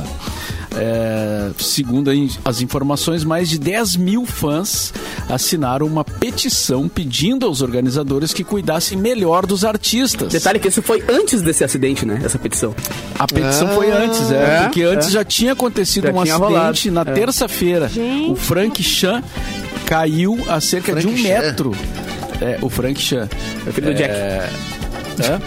É, segundo as informações, mais de 10 mil fãs assinaram uma petição pedindo aos organizadores que cuidassem melhor dos artistas. Detalhe que isso foi antes desse acidente, né? Essa petição. A petição foi antes, é, É, porque antes é. já tinha acontecido Já um tinha acidente rolado, na é. terça-feira. O Frank Chan caiu a cerca de um Frank Chan. metro. É, o Frank Chan. É filho do Jack. Hã?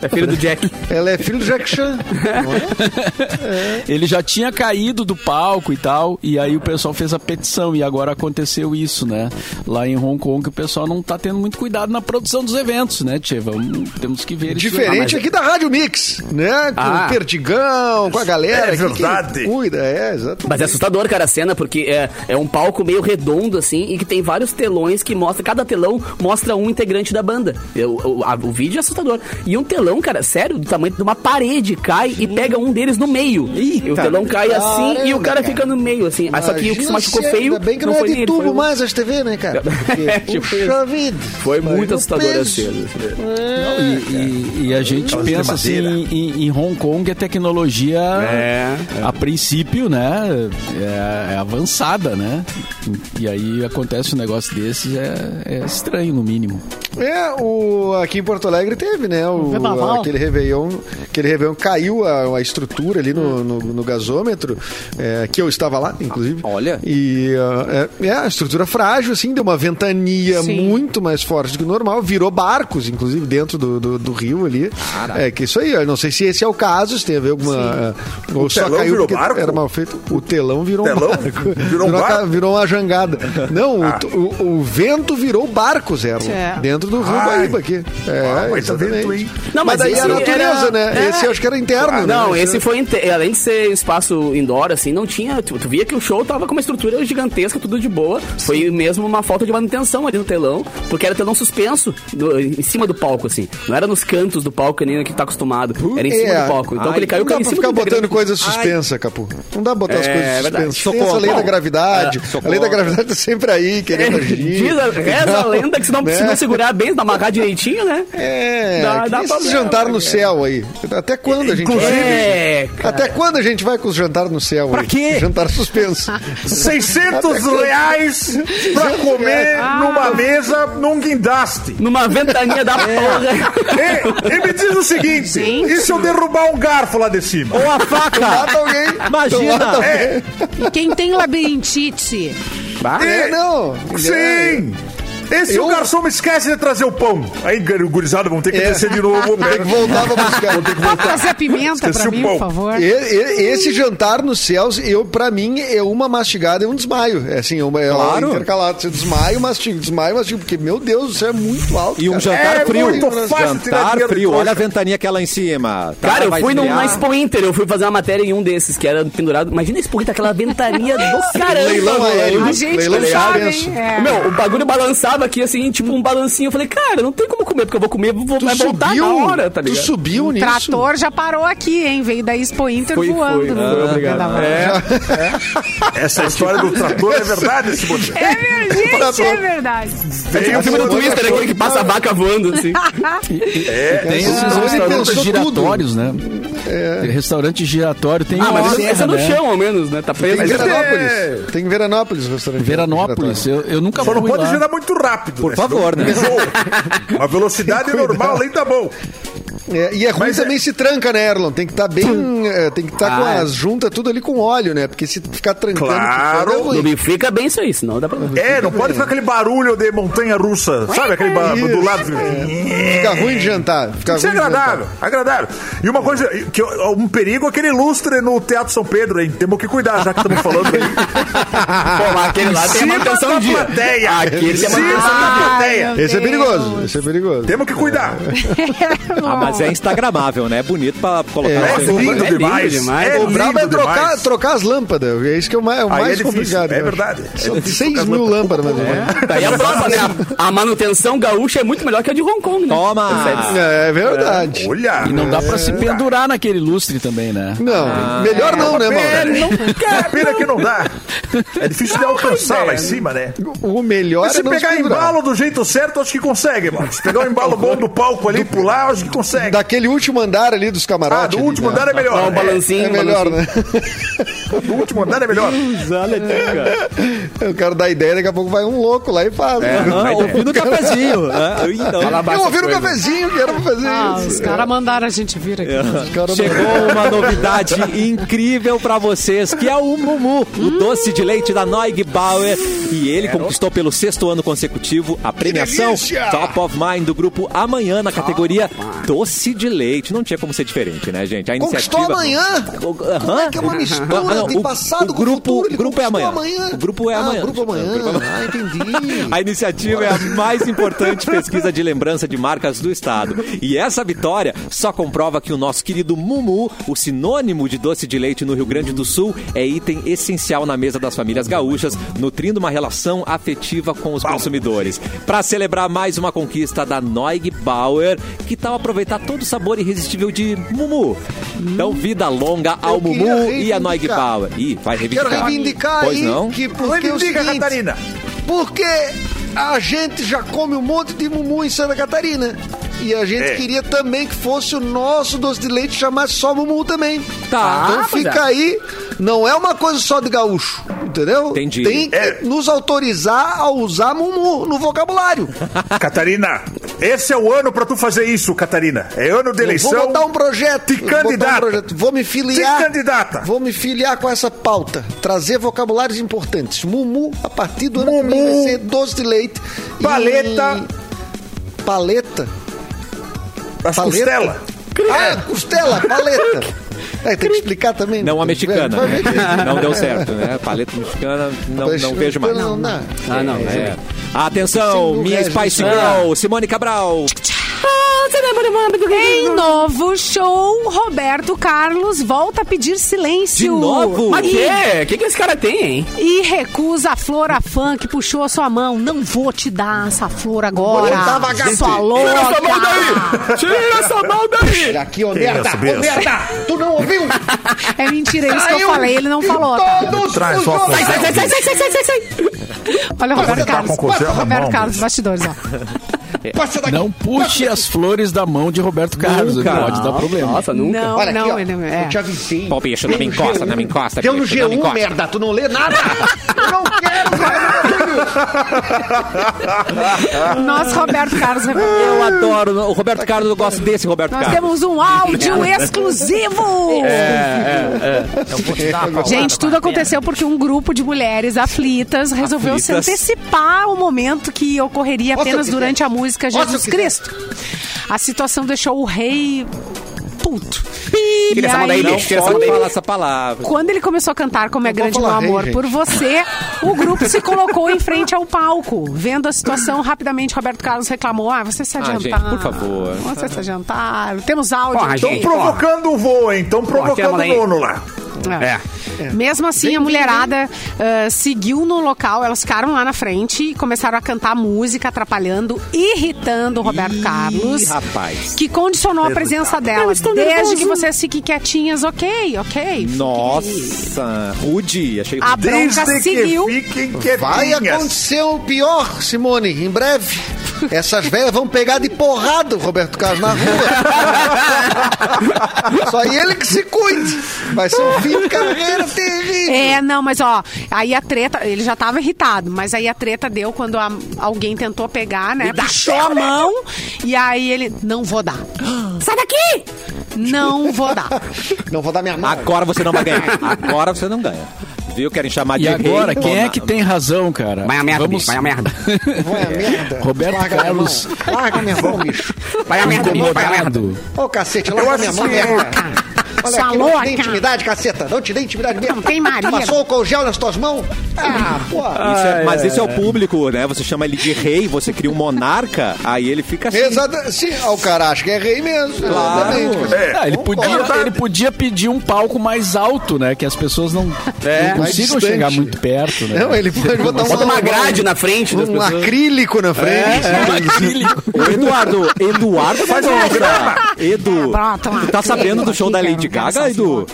É filho do Jack. Ela é filho do Jack Chan. Ele já tinha caído do palco e tal, e aí o pessoal fez a petição, e agora aconteceu isso, né? Lá em Hong Kong, o pessoal não tá tendo muito cuidado na produção dos eventos, né, Tchê? Vamos, temos que ver isso. Diferente aqui da Rádio Mix, né? Com Ah. o Perdigão, com a galera. É verdade. Cuida, é, exato. Mas é assustador, cara, a cena, porque é, é um palco meio redondo, assim, e que tem vários telões que mostra, cada telão mostra um integrante da banda. Eu- O, a- o vídeo é assustador. E um telão, cara, sério, do tamanho de uma parede, cai e pega um deles no meio. e o telão cai assim e o cara Caramba, fica no meio, assim. Ah, só que o que se machucou feio. Ainda bem que não, foi é de nele, tubo foi mais as TV, né, cara? Porque, É, tipo puxa vida. Foi muito assustador a peso. cena. assim. E, e- e a gente pensa assim, em, em Hong Kong a tecnologia, É, a princípio, né, é, é avançada, né? E aí acontece um negócio desses, é, é estranho no mínimo. É, o, aqui em Porto Alegre teve, né? O, aquele Réveillon, aquele Réveillon caiu a, a estrutura ali no, no, no gasômetro, é, que eu estava lá, inclusive. Olha. E ah, é, é, a estrutura frágil, assim, deu uma ventania Sim. muito mais forte do que o normal, virou barcos, inclusive, dentro do, do, do rio ali. É que isso aí, eu não sei se esse é o caso, se tem a ver alguma. ah, Ou só telão caiu virou porque barco? era mal feito. O telão virou Telão? um barco. Virou um barco? virou uma jangada. Não, Ah. o, o- o vento virou barco, Zero. É. Dentro do rio Ai. Guaíba aqui. É, Ah, mas tá exatamente. vento, hein? Não, mas, mas daí é a natureza, era- né? É. Esse eu acho que era interno, né? Não, Esse- esse foi, inte- além de ser espaço indoor, assim, não tinha. Tu, tu via que o show tava com uma estrutura gigantesca, tudo de boa. Foi mesmo uma falta de manutenção ali no telão, porque era telão suspenso do- em cima do palco, assim. Não era nos cantos do palco, nem que tá acostumado. Era em cima É. do palco. Então Ai, ele caiu, Não dá caiu em pra cima ficar do botando integrante. coisa suspensa, Capu. Não dá pra botar as É, coisas verdade. suspensas. Tem essa lei Socorro. da gravidade. É, a lei da gravidade tá sempre aí, querendo agir. Diz a, reza a lenda que se não, Né? se não segurar bem, se não amarrar direitinho, né? É, Dá- dá problema, jantar no céu aí. Até quando a gente vai? É, Até quando a gente vai com os jantar no céu? Pra aí? quê? Jantar suspenso. 600 reais pra comer numa mesa num guindaste. numa ventania da porra. E, e me diz o seguinte: Gente. e se eu derrubar um garfo lá de cima? Ou a faca! Mata alguém. Imagina. Alguém. É, E quem tem labirintite? É, não. sim! E se Eu- o garçom esquece de trazer o pão? Aí, gurizada, vão ter que É. descer de novo. Tem que voltar pra buscar. Vou ter que voltar. trazer a pimenta Esqueci pra mim, pão. por favor? E- e- Esse jantar nos céus, eu, pra mim, é uma mastigada e um desmaio. É assim, uma, é Claro. intercalado. Você desmaia, mastiga, desmaia, mastiga, porque, meu Deus, isso é muito alto. E um cara. jantar É frio. muito fácil tirar jantar frio. Olha a ventania que é lá em cima. Tá, Cara, eu fui num, esfriar. na Expo Inter, eu fui fazer uma matéria em um desses, que era pendurado. Imagina a Expo Inter, aquela ventania do caramba. Leilão aéreo. A gente Leilão não sabe? É. Meu, o bagulho balançava aqui, assim, tipo um balancinho. Eu falei, cara, não tem como comer, porque eu vou comer, vou, Tu vai voltar subiu, na hora, tá tu ligado? subiu O nisso. trator já parou aqui, hein? Veio da Expo Inter Foi, voando. foi, foi, obrigado. vendaval. Essa história do trator é verdade, esse botinho. É verdade, gente, é verdade. Tem O filme do Twister, aquele que passa a vaca voando, assim. É, Tem Ah, esses restaurantes giratórios, né? Tem Restaurante giratório tem Ah, mas esse é no né? chão, ao menos, né? Tá preso. Tem Veranópolis. é- Tem em Veranópolis o restaurante. Veranópolis. Eu, eu nunca Só não pode girar muito rápido. Por né? favor, Senão né? Uma velocidade normal, nem tá bom. É, e é ruim Mas é- também se tranca, né, Erlon? Tem que estar bem. é, tem que estar com Ah, é. as juntas tudo ali com óleo, né? Porque se ficar trancando Claro. é ruim. Lubrifica bem isso aí, senão dá pra... É, não pode ficar aquele barulho de montanha russa. Sabe aquele barulho do lado? Fica ruim de jantar. Fica Isso é agradável, agradável. E uma coisa, que um perigo é aquele lustre no Teatro São Pedro, hein? Temos que cuidar, já que estamos falando aí. Pô, mas aquele lá tem manutenção da dia. plateia. Aquele tem manutenção da plateia. Esse é perigoso. Esse é perigoso. Temos que cuidar. Ah, mas é instagramável, né? É bonito pra colocar É, É lindo é lindo demais. demais. É O brabo é trocar, trocar as lâmpadas. É isso que é o mais, é o mais é difícil, complicado. é acho. verdade. É São difícil 6 trocar mil as lâmpadas, mais ou menos. A prova, né? A, a manutenção gaúcha é muito melhor que a de Hong Kong, né? Toma! É, é verdade. Olha. E não dá pra se pendurar naquele lustre também, né? Não, melhor não, né, É, mano? não, pena que não dá. É difícil de alcançar lá em cima, né? O melhor é se pegar embalo do jeito certo, acho que consegue, mano. Se pegar um embalo bom do palco ali e pular, acho que consegue. Daquele último andar ali dos camarotes. Ah, do ali, último né? andar é melhor. Dá um né? balancinho. É melhor, balancinho. né? Do último andar é melhor. Eu quero dar ideia, daqui a pouco vai um louco lá e faz. né? Ah, ouvindo o cafezinho. Ah, então. Eu ouvi no cafezinho que era pra fazer Ah, isso. os caras mandaram a gente vir aqui. Caras Chegou uma novidade incrível pra vocês, que é o Mumu, o doce de leite da Noig Bauer. E ele conquistou pelo sexto ano consecutivo a premiação! Top of Mind do grupo Amanhã na categoria Doce de Leite. Não tinha como ser diferente, né, gente? A Conquistou iniciativa... amanhã? O- aham. É que é uma mistura Ah, não, de o- passado o grupo, futuro. Grupo é conquistou amanhã. O grupo é Ah, amanhã. o grupo amanhã. Ah, entendi. A iniciativa é a mais importante pesquisa de lembrança de marcas do estado. E essa vitória só comprova que o nosso querido Mumu, o sinônimo de doce de leite no Rio Grande do Sul, é item essencial na mesa das famílias gaúchas, nutrindo uma relação afetiva com os consumidores. Para celebrar mais uma conquista da Noig Bauer, que tal aproveitar todo o sabor irresistível de Mumu? Então, vida longa ao Eu Mumu e a Noig. Ih, vai reivindicar. Quero reivindicar Pois aí não? que porque é o Reivindica, seguinte, Catarina. Porque a gente já come um monte de mumu em Santa Catarina. E a gente É. queria também que fosse o nosso doce de leite chamasse só mumu também. Tá. Então Ah, fica é. aí, não é uma coisa só de gaúcho, entendeu? Entendi. Tem que É. nos autorizar a usar mumu no vocabulário. Catarina, esse é o ano pra tu fazer isso, Catarina. É ano de eleição. Vou botar um projeto. Te vou botar um candidata. projeto. Vou me filiar. Te candidata. Vou me filiar com essa pauta. Trazer vocabulários importantes. Mumu, a partir do ano que vem, Mumu. vai ser doce de leite. e- Paleta. As Paleta? costelas. Ah, costela, paleta. É, tem que explicar também. Não a mexicana, né? Não deu certo, né? Paleta mexicana, não, Paleta não vejo mais. mexicana Não, não. Ah, não. É. Atenção, Cinco minha reais, Spice? Girl, Simone Cabral. Em novo show, Roberto Carlos volta a pedir silêncio. De novo? Mas que? O que, que esse cara tem, hein? E recusa a flor a fã que puxou a sua mão. Não vou te dar essa flor agora. Vou dar vagabundo. Sua louca. Tira essa mão daí! Aqui, ô Tem merda, essa ô benção. merda, tu não ouviu? É mentira, é isso que eu falei. Ele não falou, tá? Todos Traz os. Sai, sai, sai, sai, sai, sai, sai! Olha o Roberto Carlos. Roberto mão, Carlos, bastidores, ó. Passa daqui. Não puxe as flores da mão de Roberto Carlos, Nunca. pode dar problema. Nossa, nunca. Não, Olha não, aqui, ó. ele é. Eu te avisei. Pô, bicho, não me encosta, G1. não me encosta, Deu no bicho, não me G1, encosta. merda. Tu não lê nada. Eu não quero, cara. Nosso Roberto Carlos. Eu adoro. O Roberto Carlos, eu gosto desse Roberto Nós Carlos. temos um áudio exclusivo. Gente, tudo aconteceu porque um grupo de mulheres aflitas resolveu se Aflitas. antecipar o momento que ocorreria se apenas durante a música se Jesus quiser. Cristo. A situação deixou o rei puto. E essa daí, aí, bicho. Tira essa falar essa palavra. Quando ele começou a cantar Como é Não vou Grande Meu Amor por Você, o grupo se colocou em frente ao palco. Vendo a situação, rapidamente Roberto Carlos reclamou: Ah, vocês se Ah, adiantaram. gente, por favor. Vocês se adiantaram. Temos áudio. Estão provocando o voo, hein? Estão provocando o nono lá. É. Mesmo assim, a mulherada ah, seguiu no local, elas ficaram lá na frente e começaram a cantar música, atrapalhando, irritando o Roberto Ih, Carlos. rapaz. Que condicionou a presença dela. estão Desde que vocês fiquem quietinhas, ok, ok. Nossa, rude. Achei A rude. bronca Desde seguiu. que fiquem quietinhas. Vai acontecer o pior, Simone, em breve. Essas velhas vão pegar de porrada o Roberto Carlos na rua. Só ele que se cuide. Vai ser um fim carreira terrível. É, não, mas ó, aí a treta, ele já tava irritado, mas aí a treta deu quando a- alguém tentou pegar, né? Puxou a mão e aí ele, não vou dar. Sai daqui! Não vou dar. Não vou dar minha mão. Agora você não vai ganhar. Agora você não ganha. Viu? Querem chamar de E agora, rei. quem é que tem razão, cara? Vai a merda, bicho. Vai a merda. Vai a merda. Roberto Larga Carlos. Larga minha mão, bicho. Vai a merda, bicho. Vai a merda. Ô, cacete, larga minha mão, merda. Olha Sua aqui, não te louca. dei intimidade, caceta. Não te dei intimidade mesmo. Não tem Maria. Passou o gel nas tuas mãos? Ah, pô. Isso é- mas esse é o público, né? Você chama ele de rei, você cria um monarca, aí ele fica assim. Exata, sim, ó, o cara acha que é rei mesmo. Claro. Exatamente. É. Ah, ele, podia, ele podia pedir um palco mais alto, né? Que as pessoas não, não mais consigam chegar muito perto, né? Não, ele pode botar Bota uma grade na frente das um pessoas. acrílico na frente. Ô, Eduardo, Eduardo faz um essa. Edu, tu tá sabendo do show da Lady Gaga, Edu?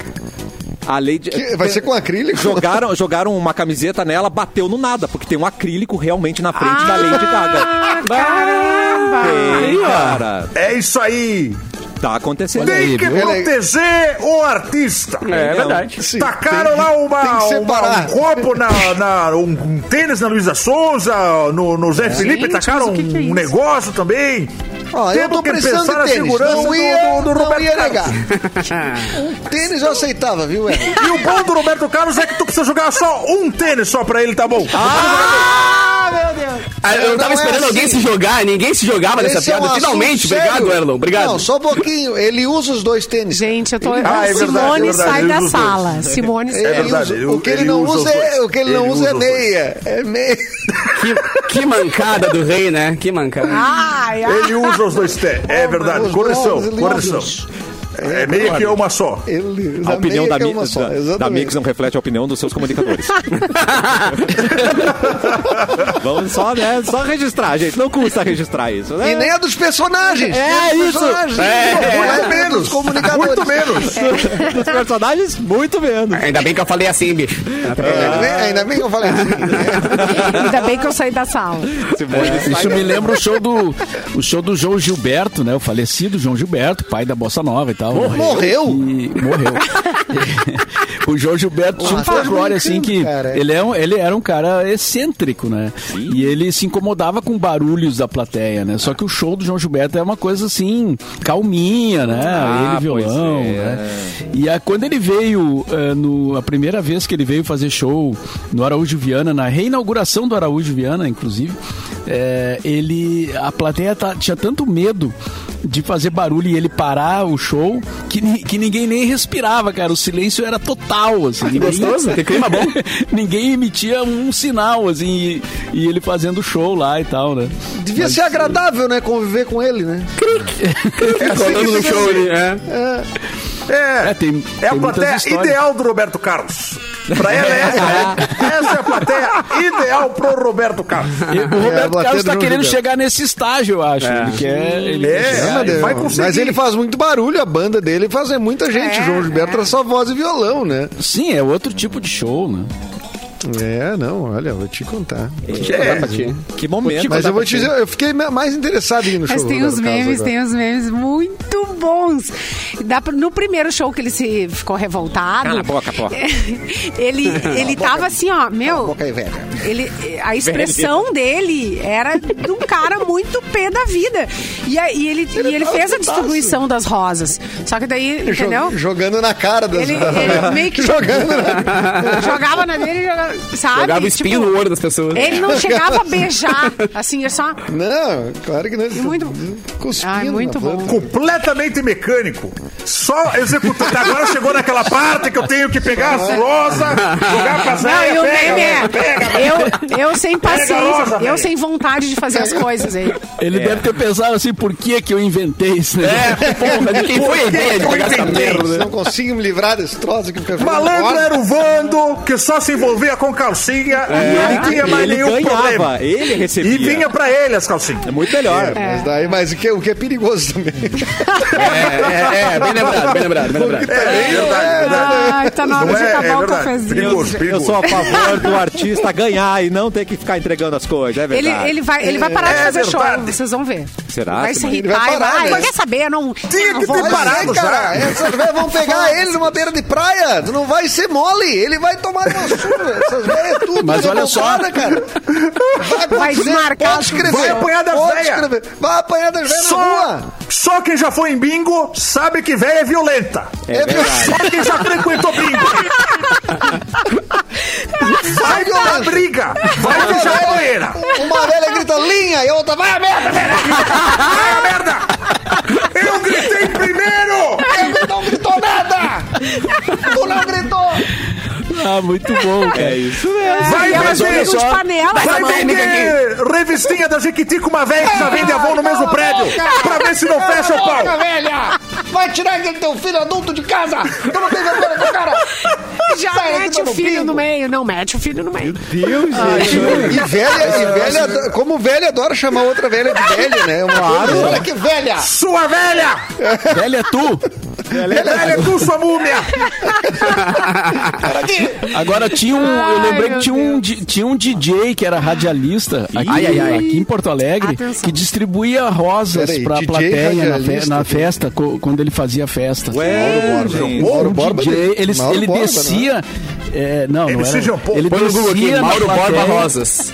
A Lady... Que- Vai ser com acrílico? Jogaram, jogaram uma camiseta nela, bateu no nada, porque tem um acrílico realmente na frente da Lady Gaga. Ah, caramba! Tem, cara. É isso aí. Tá acontecendo. Tem que viu? proteger o artista. É verdade. Sim, Tacaram tem- lá uma, uma- um copo na, na- um, um tênis na Luísa Souza, no, no Zé Felipe, Gente, tacaram que que é um negócio também. Ó, eu tô que precisando pensar na de tênis. segurança Não do- ia, do- do não Roberto ia Carlos. negar. Um tênis eu aceitava, viu? E o bom do Roberto Carlos é que tu precisa jogar só um tênis só pra ele, tá bom? Ah, eu Não tava é esperando alguém assim. se jogar, ninguém se jogava nessa Esse é um piada. Finalmente, assunto obrigado, sério. Erlon. Obrigado. Não, só um pouquinho. Ele usa os dois tênis. Gente, eu tô. Ah, é Simone é verdade, sai da sala. Simone sai. Usa- ele- o que ele, ele não usa é, o que ele não Ele usa usa é meia. É meia. Que, que mancada do rei, né? Que mancada. Ai, ai. Ele usa os dois tênis. É verdade, correção, correção. Usa. É meio que uma só. Ele A opinião da, é Mi- só, da, da. Mix não reflete a opinião dos seus comunicadores. Vamos só, né? Só registrar, gente. Não custa registrar isso. Né? E nem a dos personagens. É dos isso. personagens. É, Não muito menos. Muito menos. Dos personagens, muito menos. Ainda bem que eu falei assim, bicho. Ainda bem, ainda bem que eu falei assim. Ainda bem que eu saí da sala. Isso me lembra o show do o show do João Gilberto, né? O falecido João Gilberto, pai da bossa nova e tal. Tal. né? Morreu? E morreu. o João Gilberto tinha um folclore assim que cara. ele, é um, ele era um cara excêntrico, né? E ele se incomodava com barulhos da plateia, né? Só que o show do João Gilberto é uma coisa assim, calminha, né? Ah, ele violão, é. né? E a, quando ele veio, eh, no, a primeira vez que ele veio fazer show no Araújo Viana, na reinauguração do Araújo Viana, inclusive, eh, ele, a plateia tá- tinha tanto medo de fazer barulho e ele parar o show que, que ninguém nem respirava, cara. O silêncio era total, assim. Que ninguém- gostoso, que clima bom. ninguém emitia um sinal, assim, e, e ele fazendo show lá e tal, né? Devia ser agradável, né? Conviver com ele, né? Contando no show ali, é. É, É, tem- é a tem muitas plateia ideal do Roberto Carlos. Pra ela é essa, né? Essa é a plateia ideal pro Roberto Carlos. E o É, a Roberto plateia Carlos tá querendo chegar nesse estágio, eu acho. Ele quer. Ele É, quer chegar. mas vai mas conseguir. ele faz muito barulho, a banda dele faz é muita gente. É, João Gilberto era só voz e violão, né? Sim, é outro tipo de show, né? É, não, olha, vou te contar. É. Que momento. Mas eu vou te dizer, eu fiquei mais interessado em ir no show Mas tem Carlos memes, tem uns memes muito bons. Dá pra- no primeiro show que ele se ficou revoltado. Cala a boca, pô. ele ele tava assim, ó, meu. Boca aí, velho. Ele, a expressão dele era de um cara muito pé da vida. E, aí ele, e ele fez a distribuição das rosas. Só que daí, entendeu? Jo- Jogando na cara das Ele, ele meio que jogando na... jogava na dele, jogava, sabe? Jogava o espinho Tipo, no olho das pessoas. Ele não chegava a beijar, assim, ele só. Não, claro que não. muito- Cuspindo Ai, muito bom. Completamente mecânico. Só executando. Agora chegou naquela parte que eu tenho que pegar as rosas, jogar pra Não, Zé. e o pega, meme é. pega. Eu, eu sem paciência, rosa, eu sem vontade de fazer as coisas aí. Ele deve ter pensado assim, por que que eu inventei isso? Né? É, porra, de quem foi a ideia de pegar essa merda? Não consigo me livrar desse troço que fica Malandro era o Vando, que só se envolvia com calcinha e não tinha mais ele nenhum ganhava, problema. ele recebia. E vinha pra ele as calcinhas. É muito melhor. Mas daí, mas o que, o que é perigoso também. É, é, é, bem lembrado, bem lembrado, bem lembrado. É verdade, verdade. Ai, tá na hora de é, acabar é o cafezinho. Perigoso, Eu sou a favor do artista ganhar e não ter que ficar entregando as coisas, é Ele, verdade. ele, vai, ele vai parar de É fazer show, vocês vão ver. Será? Vai se Ele irritar vai e parar, vai. Quer saber? Não, Tinha não que ter parado. cara, essas velhas vão pegar ele numa beira de praia. Tu não vai ser mole. Ele vai tomar uma surra. Essas velhas é tudo. Mas olha só. cara. Vai, Vai desmarcar Pode escrever. Vai apanhar das velhas. escrever. Vai apanhar das velhas na Só, rua. só quem já foi em bingo sabe que velha é violenta. É verdade. Só quem já frequentou bingo. Vai dar briga. Vai deixar a banheira. Uma velha grita linha e a outra vai a merda, velha. Vai a merda. Eu gritei primeiro. Ele não gritou nada. Tu não gritou. Ah, muito bom, cara. É isso mesmo. Vai vender. brigam de panela. Vai vender revistinha da Jequiti com uma velha que já vende avô no mesmo prédio. Pra ver se não fecha o pau. velha. Vai tirar aquele teu filho adulto de casa. Tu não tem vergonha tua cara. Já Sai mete o filho bingo. no meio. Não, mete o filho no meio. Deus, gente. E velha, e velha, como velha adora chamar outra velha de velha, né? Uma claro. Olha que velha. Sua velha. Velha é tu. É tu, sua múmia. Agora tinha um. eu lembrei que tinha um, tinha um DJ que era radialista aqui, Ai, ai, ai. aqui em Porto Alegre Atenção. que distribuía rosas Peraí, pra DJ plateia na, fe- na festa, co- quando ele fazia festa. Ué, Mauro um Borba, DJ, ele, Mauro ele Borba, descia. é, não, não MC era. Ele descia na Mauro Borba plateia, Rosas.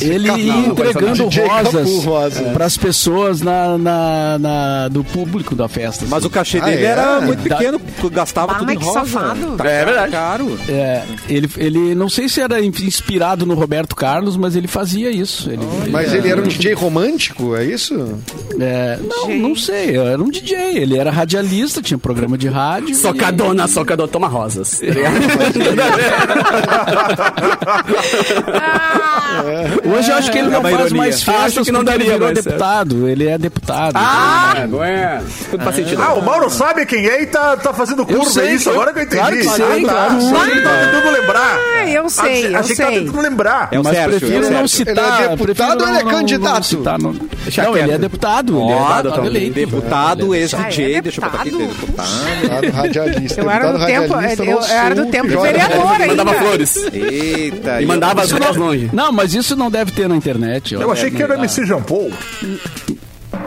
Ele ia entregando Capu rosas Rosa. para as pessoas na, na- na- do público da festa. Mas o cachê Ah, dele é? era muito Da- pequeno, gastava Ah, tudo mas em que rosa. safado. Tá É verdade. caro. É, ele, ele não sei se era inspirado no Roberto Carlos, mas ele fazia isso. Ele, Mas ele era um DJ romântico, é isso? É, não, não sei, era um DJ, ele era radialista, tinha programa de rádio. Socadona, socadona, toma rosas. E Hoje eu acho que ele É não faz ironia. mais festas Acho que não ele daria virou mais certo. deputado, ele é deputado. Ah, não é. Tudo faz sentido. Ah, o Mauro sabe quem é e tá, tá fazendo curva, sei, é isso? Agora que eu entendi. claro que sei, ah, tá. claro sei. Que tava tentando lembrar. Ah, eu sei, achei, eu achei que tava sei. tentando lembrar. É o mas Sérgio, prefiro é não citar. Ele é deputado ou ele é candidato? não citar, não. Deixa Não, ele é deputado, ele é deputado então, Ah, ex-DJ, é deixa eu botar aqui, deputado? radialista. Eu era do tempo, eu, era do tempo vereador ainda. Mandava flores. Eita. E mandava as ideias longe. Não, mas isso não deve ter na internet. Eu achei que era o MC Jean Paul.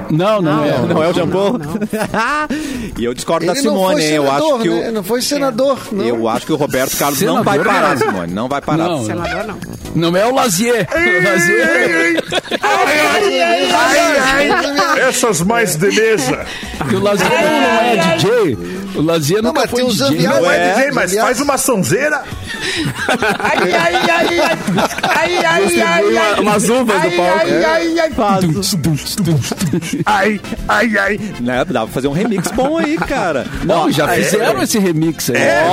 Não, não, é. Não é o Jambô? e eu discordo da Ele não Simone, hein? Eu senador, acho que né? o. Não foi senador, não. Eu acho que o Roberto Carlos não vai Senador, parar, é. Simone. Não vai parar. Não. Senador, não. Não é o Lazier. O Lazier, Essas mais de mesa. que o Lazier não é DJ. O Lazier Não, nunca foi DJ. Zambiá, Não é, é, DJ, mas aliás- faz uma sonzeira. Ai, ai, ai, ai. Ai, ai, Distribui uma- umas uvas do palco. Ai, ai, ai. Ai, ai, ai. Né? Dá pra fazer um remix bom aí, cara. Não, Ó, já fizeram esse remix aí. É.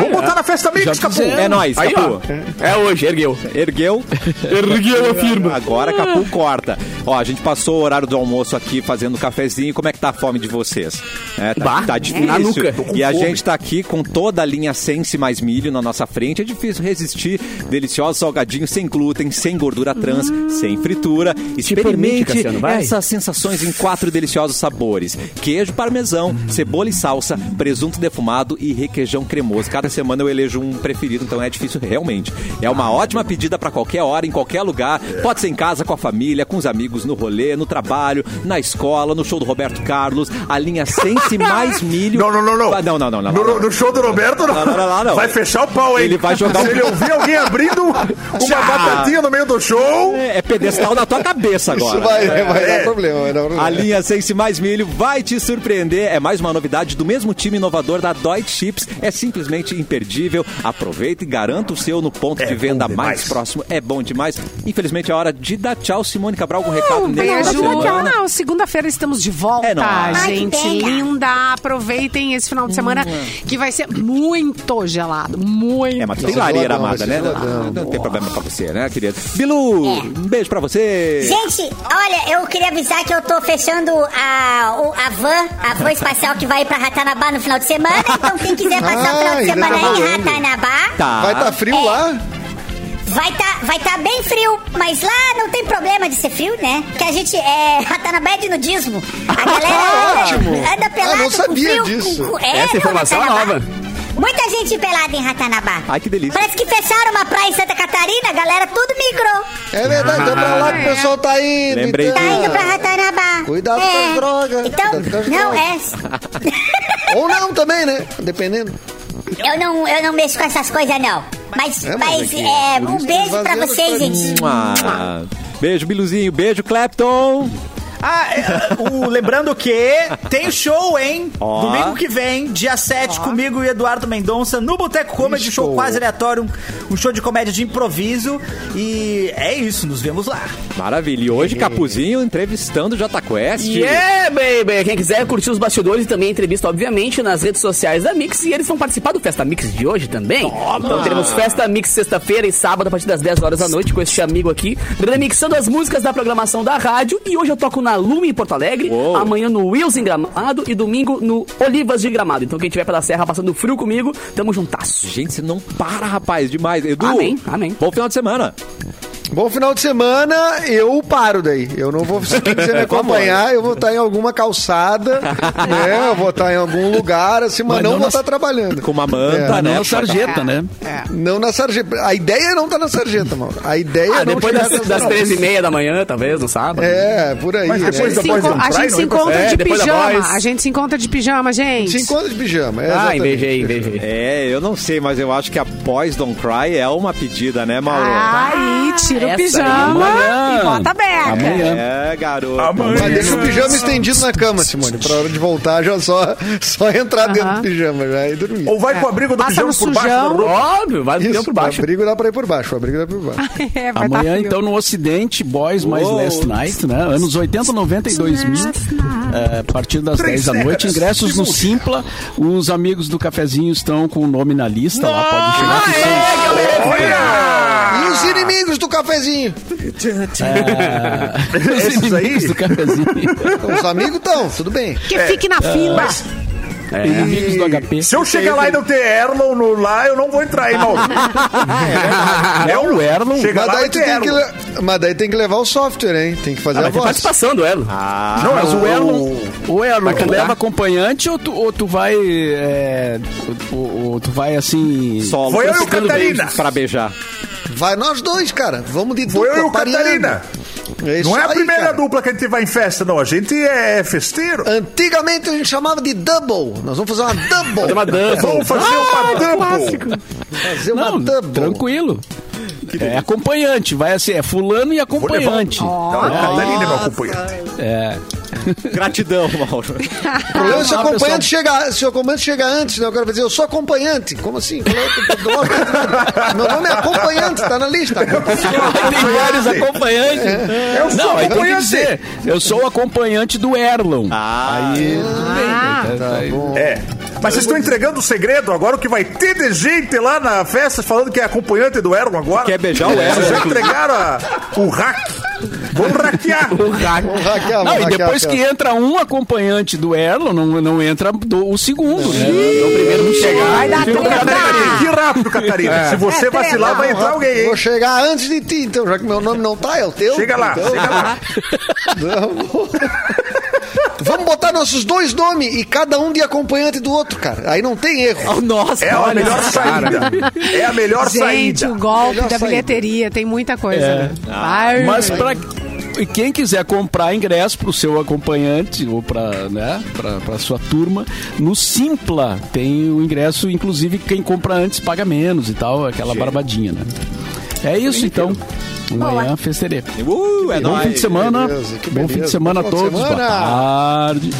Vamos botar na festa mix, Capu. É nóis, Aí, Capu. É hoje, ergueu. Ergueu. Ergueu a firma. Agora Capu corta. Ó, a gente passou o horário do almoço aqui fazendo cafezinho. Como é que tá a fome de vocês? É, tá, Bah, tá difícil. na nuca. E a gente tá aqui com toda a linha Sense mais milho na nossa frente. É difícil resistir. Deliciosos salgadinhos sem glúten, sem gordura trans, sem fritura. Experimente Cassiano, vai. essas sensações em quatro deliciosos sabores: queijo parmesão, cebola e salsa, presunto defumado e requeijão cremoso. Cada semana eu elejo um preferido, então é difícil realmente. É uma ótima pedida para qualquer hora, em qualquer lugar. Pode ser em casa, com a família, com os amigos, no rolê, no trabalho, na escola, no show do Roberto Carlos. A linha Sense mais milho. Não, não, não, não. Ah, Não, não, não, não. No, não. no show do Roberto, não. Não, não, não, não. Vai fechar o pau, hein? Ele vai jogar Se um- ele ouvir alguém abrindo uma batatinha no meio do show... É, é pedestal na tua cabeça agora. Isso vai, vai É. dar problema, vai dar problema. A linha Sense Mais Milho vai te surpreender. É mais uma novidade do mesmo time inovador da Deutsche Chips. É simplesmente imperdível. Aproveita e garanta o seu no ponto É de venda mais demais. próximo. É bom demais. Infelizmente é hora de dar tchau. Simone Cabral, algum recado Um beijo. semana? Não, segunda-feira estamos de volta, É nóis. Ai, que gente. pena. linda. Aproveitem esse final de semana que vai ser muito gelado. Muito. É, mas tem lareira amada, né? geladão. Não tem problema pra você, né, querida? Bilu, É. um beijo pra você. Gente, olha, eu queria avisar que eu tô fechando a, a van, a van espacial que vai pra Ratanabá no final de semana. Então, quem quiser passar o final de semana tá em. Ratanabá, Tá. Vai estar tá frio É. lá? Vai tá, vai tá bem frio. Mas lá não tem problema de ser frio, né? Que a gente é Ratanabá é de nudismo. A galera Ótimo. anda, anda Ah, pelado não com sabia frio. disso. Com, com, é, Essa informação é nova. Muita gente pelada em Ratanabá. Ai, que delícia. Parece que fecharam uma praia em Santa Catarina, a galera tudo migrou. É verdade, é pra lá que o pessoal tá indo. Lembrei Tá então. indo pra Ratanabá. Cuidado é. com as drogas. Então, as não, drogas. é. Ou não também, né? Dependendo. Eu não, eu não mexo com essas coisas, não. Mas, É, mas é é, um beijo pra vocês, gente. Beijo, Biluzinho. Beijo, Clapton. Ah, é, o- lembrando que tem show, hein? Ó. Domingo que vem, dia 7, comigo e Eduardo Mendonça, no Boteco Comedy, show Show. quase aleatório, um, um show de comédia de improviso. E é isso, nos vemos lá. Maravilha. E hoje, Capuzinho entrevistando o Jota Quest. Yeah, baby! Quem quiser curtir os bastidores e também a entrevista, obviamente, nas redes sociais da Mix. E eles vão participar do Festa Mix de hoje também. Então teremos Festa Mix sexta-feira e sábado, a partir das 10 horas da noite, com este amigo aqui, remixando as músicas da programação da rádio. E hoje eu toco na Lume em Porto Alegre, Uou. amanhã no Wills em Gramado e domingo no Olivas de Gramado. Então quem tiver pela serra passando frio comigo, tamo juntasso. Gente, você não para, rapaz, demais. Edu, Amém, amém. bom final de semana. Bom final de semana, eu paro daí. Eu não vou, se quiser me acompanhar, eu vou estar em alguma calçada, né? Eu vou estar em algum lugar, assim, mas, Mas não, não vou na- estar trabalhando. Com uma manta, É, né? Não, sarjeta, né? É. Não na sarjeta. A ideia é não tá na sarjeta, mano. A ideia Ah, é não depois das, das. 13 e meia da manhã, talvez, no sábado. É, por aí. Mas né? depois voz enco- não a gente se é encontra É, de depois pijama. A gente se encontra de pijama, gente. Se encontra de pijama. É Ah, invejei, invejei. É, eu não sei, mas eu acho que a Boys Don't Cry é uma pedida, né, Mauro? Aí, tira o essa aí, pijama amanhã. e bota a beca. Amanhã. É, garoto. Mas deixa o pijama estendido na cama, Simone. Pra hora de voltar, já só, só entrar dentro do pijama já e dormir. Ou vai com o abrigo do Passa pijama por baixo roupa. Óbvio, vai Isso, por baixo. O abrigo dá pra ir por baixo, o abrigo dá pra ir por baixo. É, vai tá Amanhã, frio. então, no Ocidente, Boys mais. Last Night, né? Anos 80, 90 e 2000. é, a partir das Três 10 da noite. Ingressos no Simpla. Os amigos do cafezinho estão com o nome na lista lá. Pode chegar que são. E os inimigos do cafezinho? É, os Esses aí? inimigos do cafezinho. Os amigos estão, tudo bem. Que fique na fila. Inimigos do HP. Se eu chegar lá e não ter Erlon no, lá, eu não vou entrar, hein, Mauro? É o Erlon. Chega Mas lá daí, tu tem que, Erlon. le- mas daí tem que levar o software, hein? Tem que fazer a Vai ter voz. participação do Elo. Não, Mas o Erlon, o Erlon, tu leva acompanhante ou tu, ou tu vai. é, ou, ou tu vai assim. Solo. Foi eu e o Catarina. Pra beijar. Vai nós dois, cara. Vamos de Foi eu e dupla, o. Catarina. É Não é a aí, primeira cara. dupla que a gente vai em festa, não. A gente é festeiro. Antigamente a gente chamava de double. Nós vamos fazer uma double. Uma dança. Vamos fazer uma double. Fazer uma Não, double. tranquilo. É acompanhante, vai assim, é fulano e acompanhante. Não, a Catarina é meu acompanhante. É. Gratidão, Mauro. O problema é se o acompanhante chega, se o acompanhante chega antes, né? O cara vai dizer, eu sou acompanhante. Como assim? Meu nome é acompanhante, tá na lista. Tem vários acompanhantes. Eu sou Não, aí tem que acompanhante. dizer, eu sou o acompanhante do Erlon. Ah, aí, tudo bem. Ah. Aí tá- aí- É. Mas vocês estão entregando o segredo agora, o que vai ter de gente lá na festa falando que é acompanhante do Erlon agora. Quer beijar o Erlon, Vocês já entregaram a- o hack. Vamos hackear. Vamos hackear, Não, e hackear, depois que entra um acompanhante do Erlon, não, não entra do- o segundo, né? Então, o primeiro que chegar. Vai dar treta. Catarina. Que rápido, Catarina. Se você É, vacilar, vai entrar alguém, hein? Vou chegar antes de ti, então, já que meu nome não tá, é o teu. Chega lá, Então, chega lá. Vamos botar nossos dois nomes e cada um de acompanhante do outro, cara. Aí não tem erro. nossa, É a melhor saída. É a melhor Gente, saída. o golpe da saída. bilheteria tem muita coisa. É. né? Vai. Mas pra e quem quiser comprar ingresso pro seu acompanhante ou pra, né, pra, pra sua turma, no Simpla tem o ingresso, inclusive quem compra antes paga menos e tal, aquela barbadinha, né? É isso então. Amanhã festerê. Uh, é Bom nóis. fim de semana. beleza, Bom fim de semana a todos. Boa semana. tarde.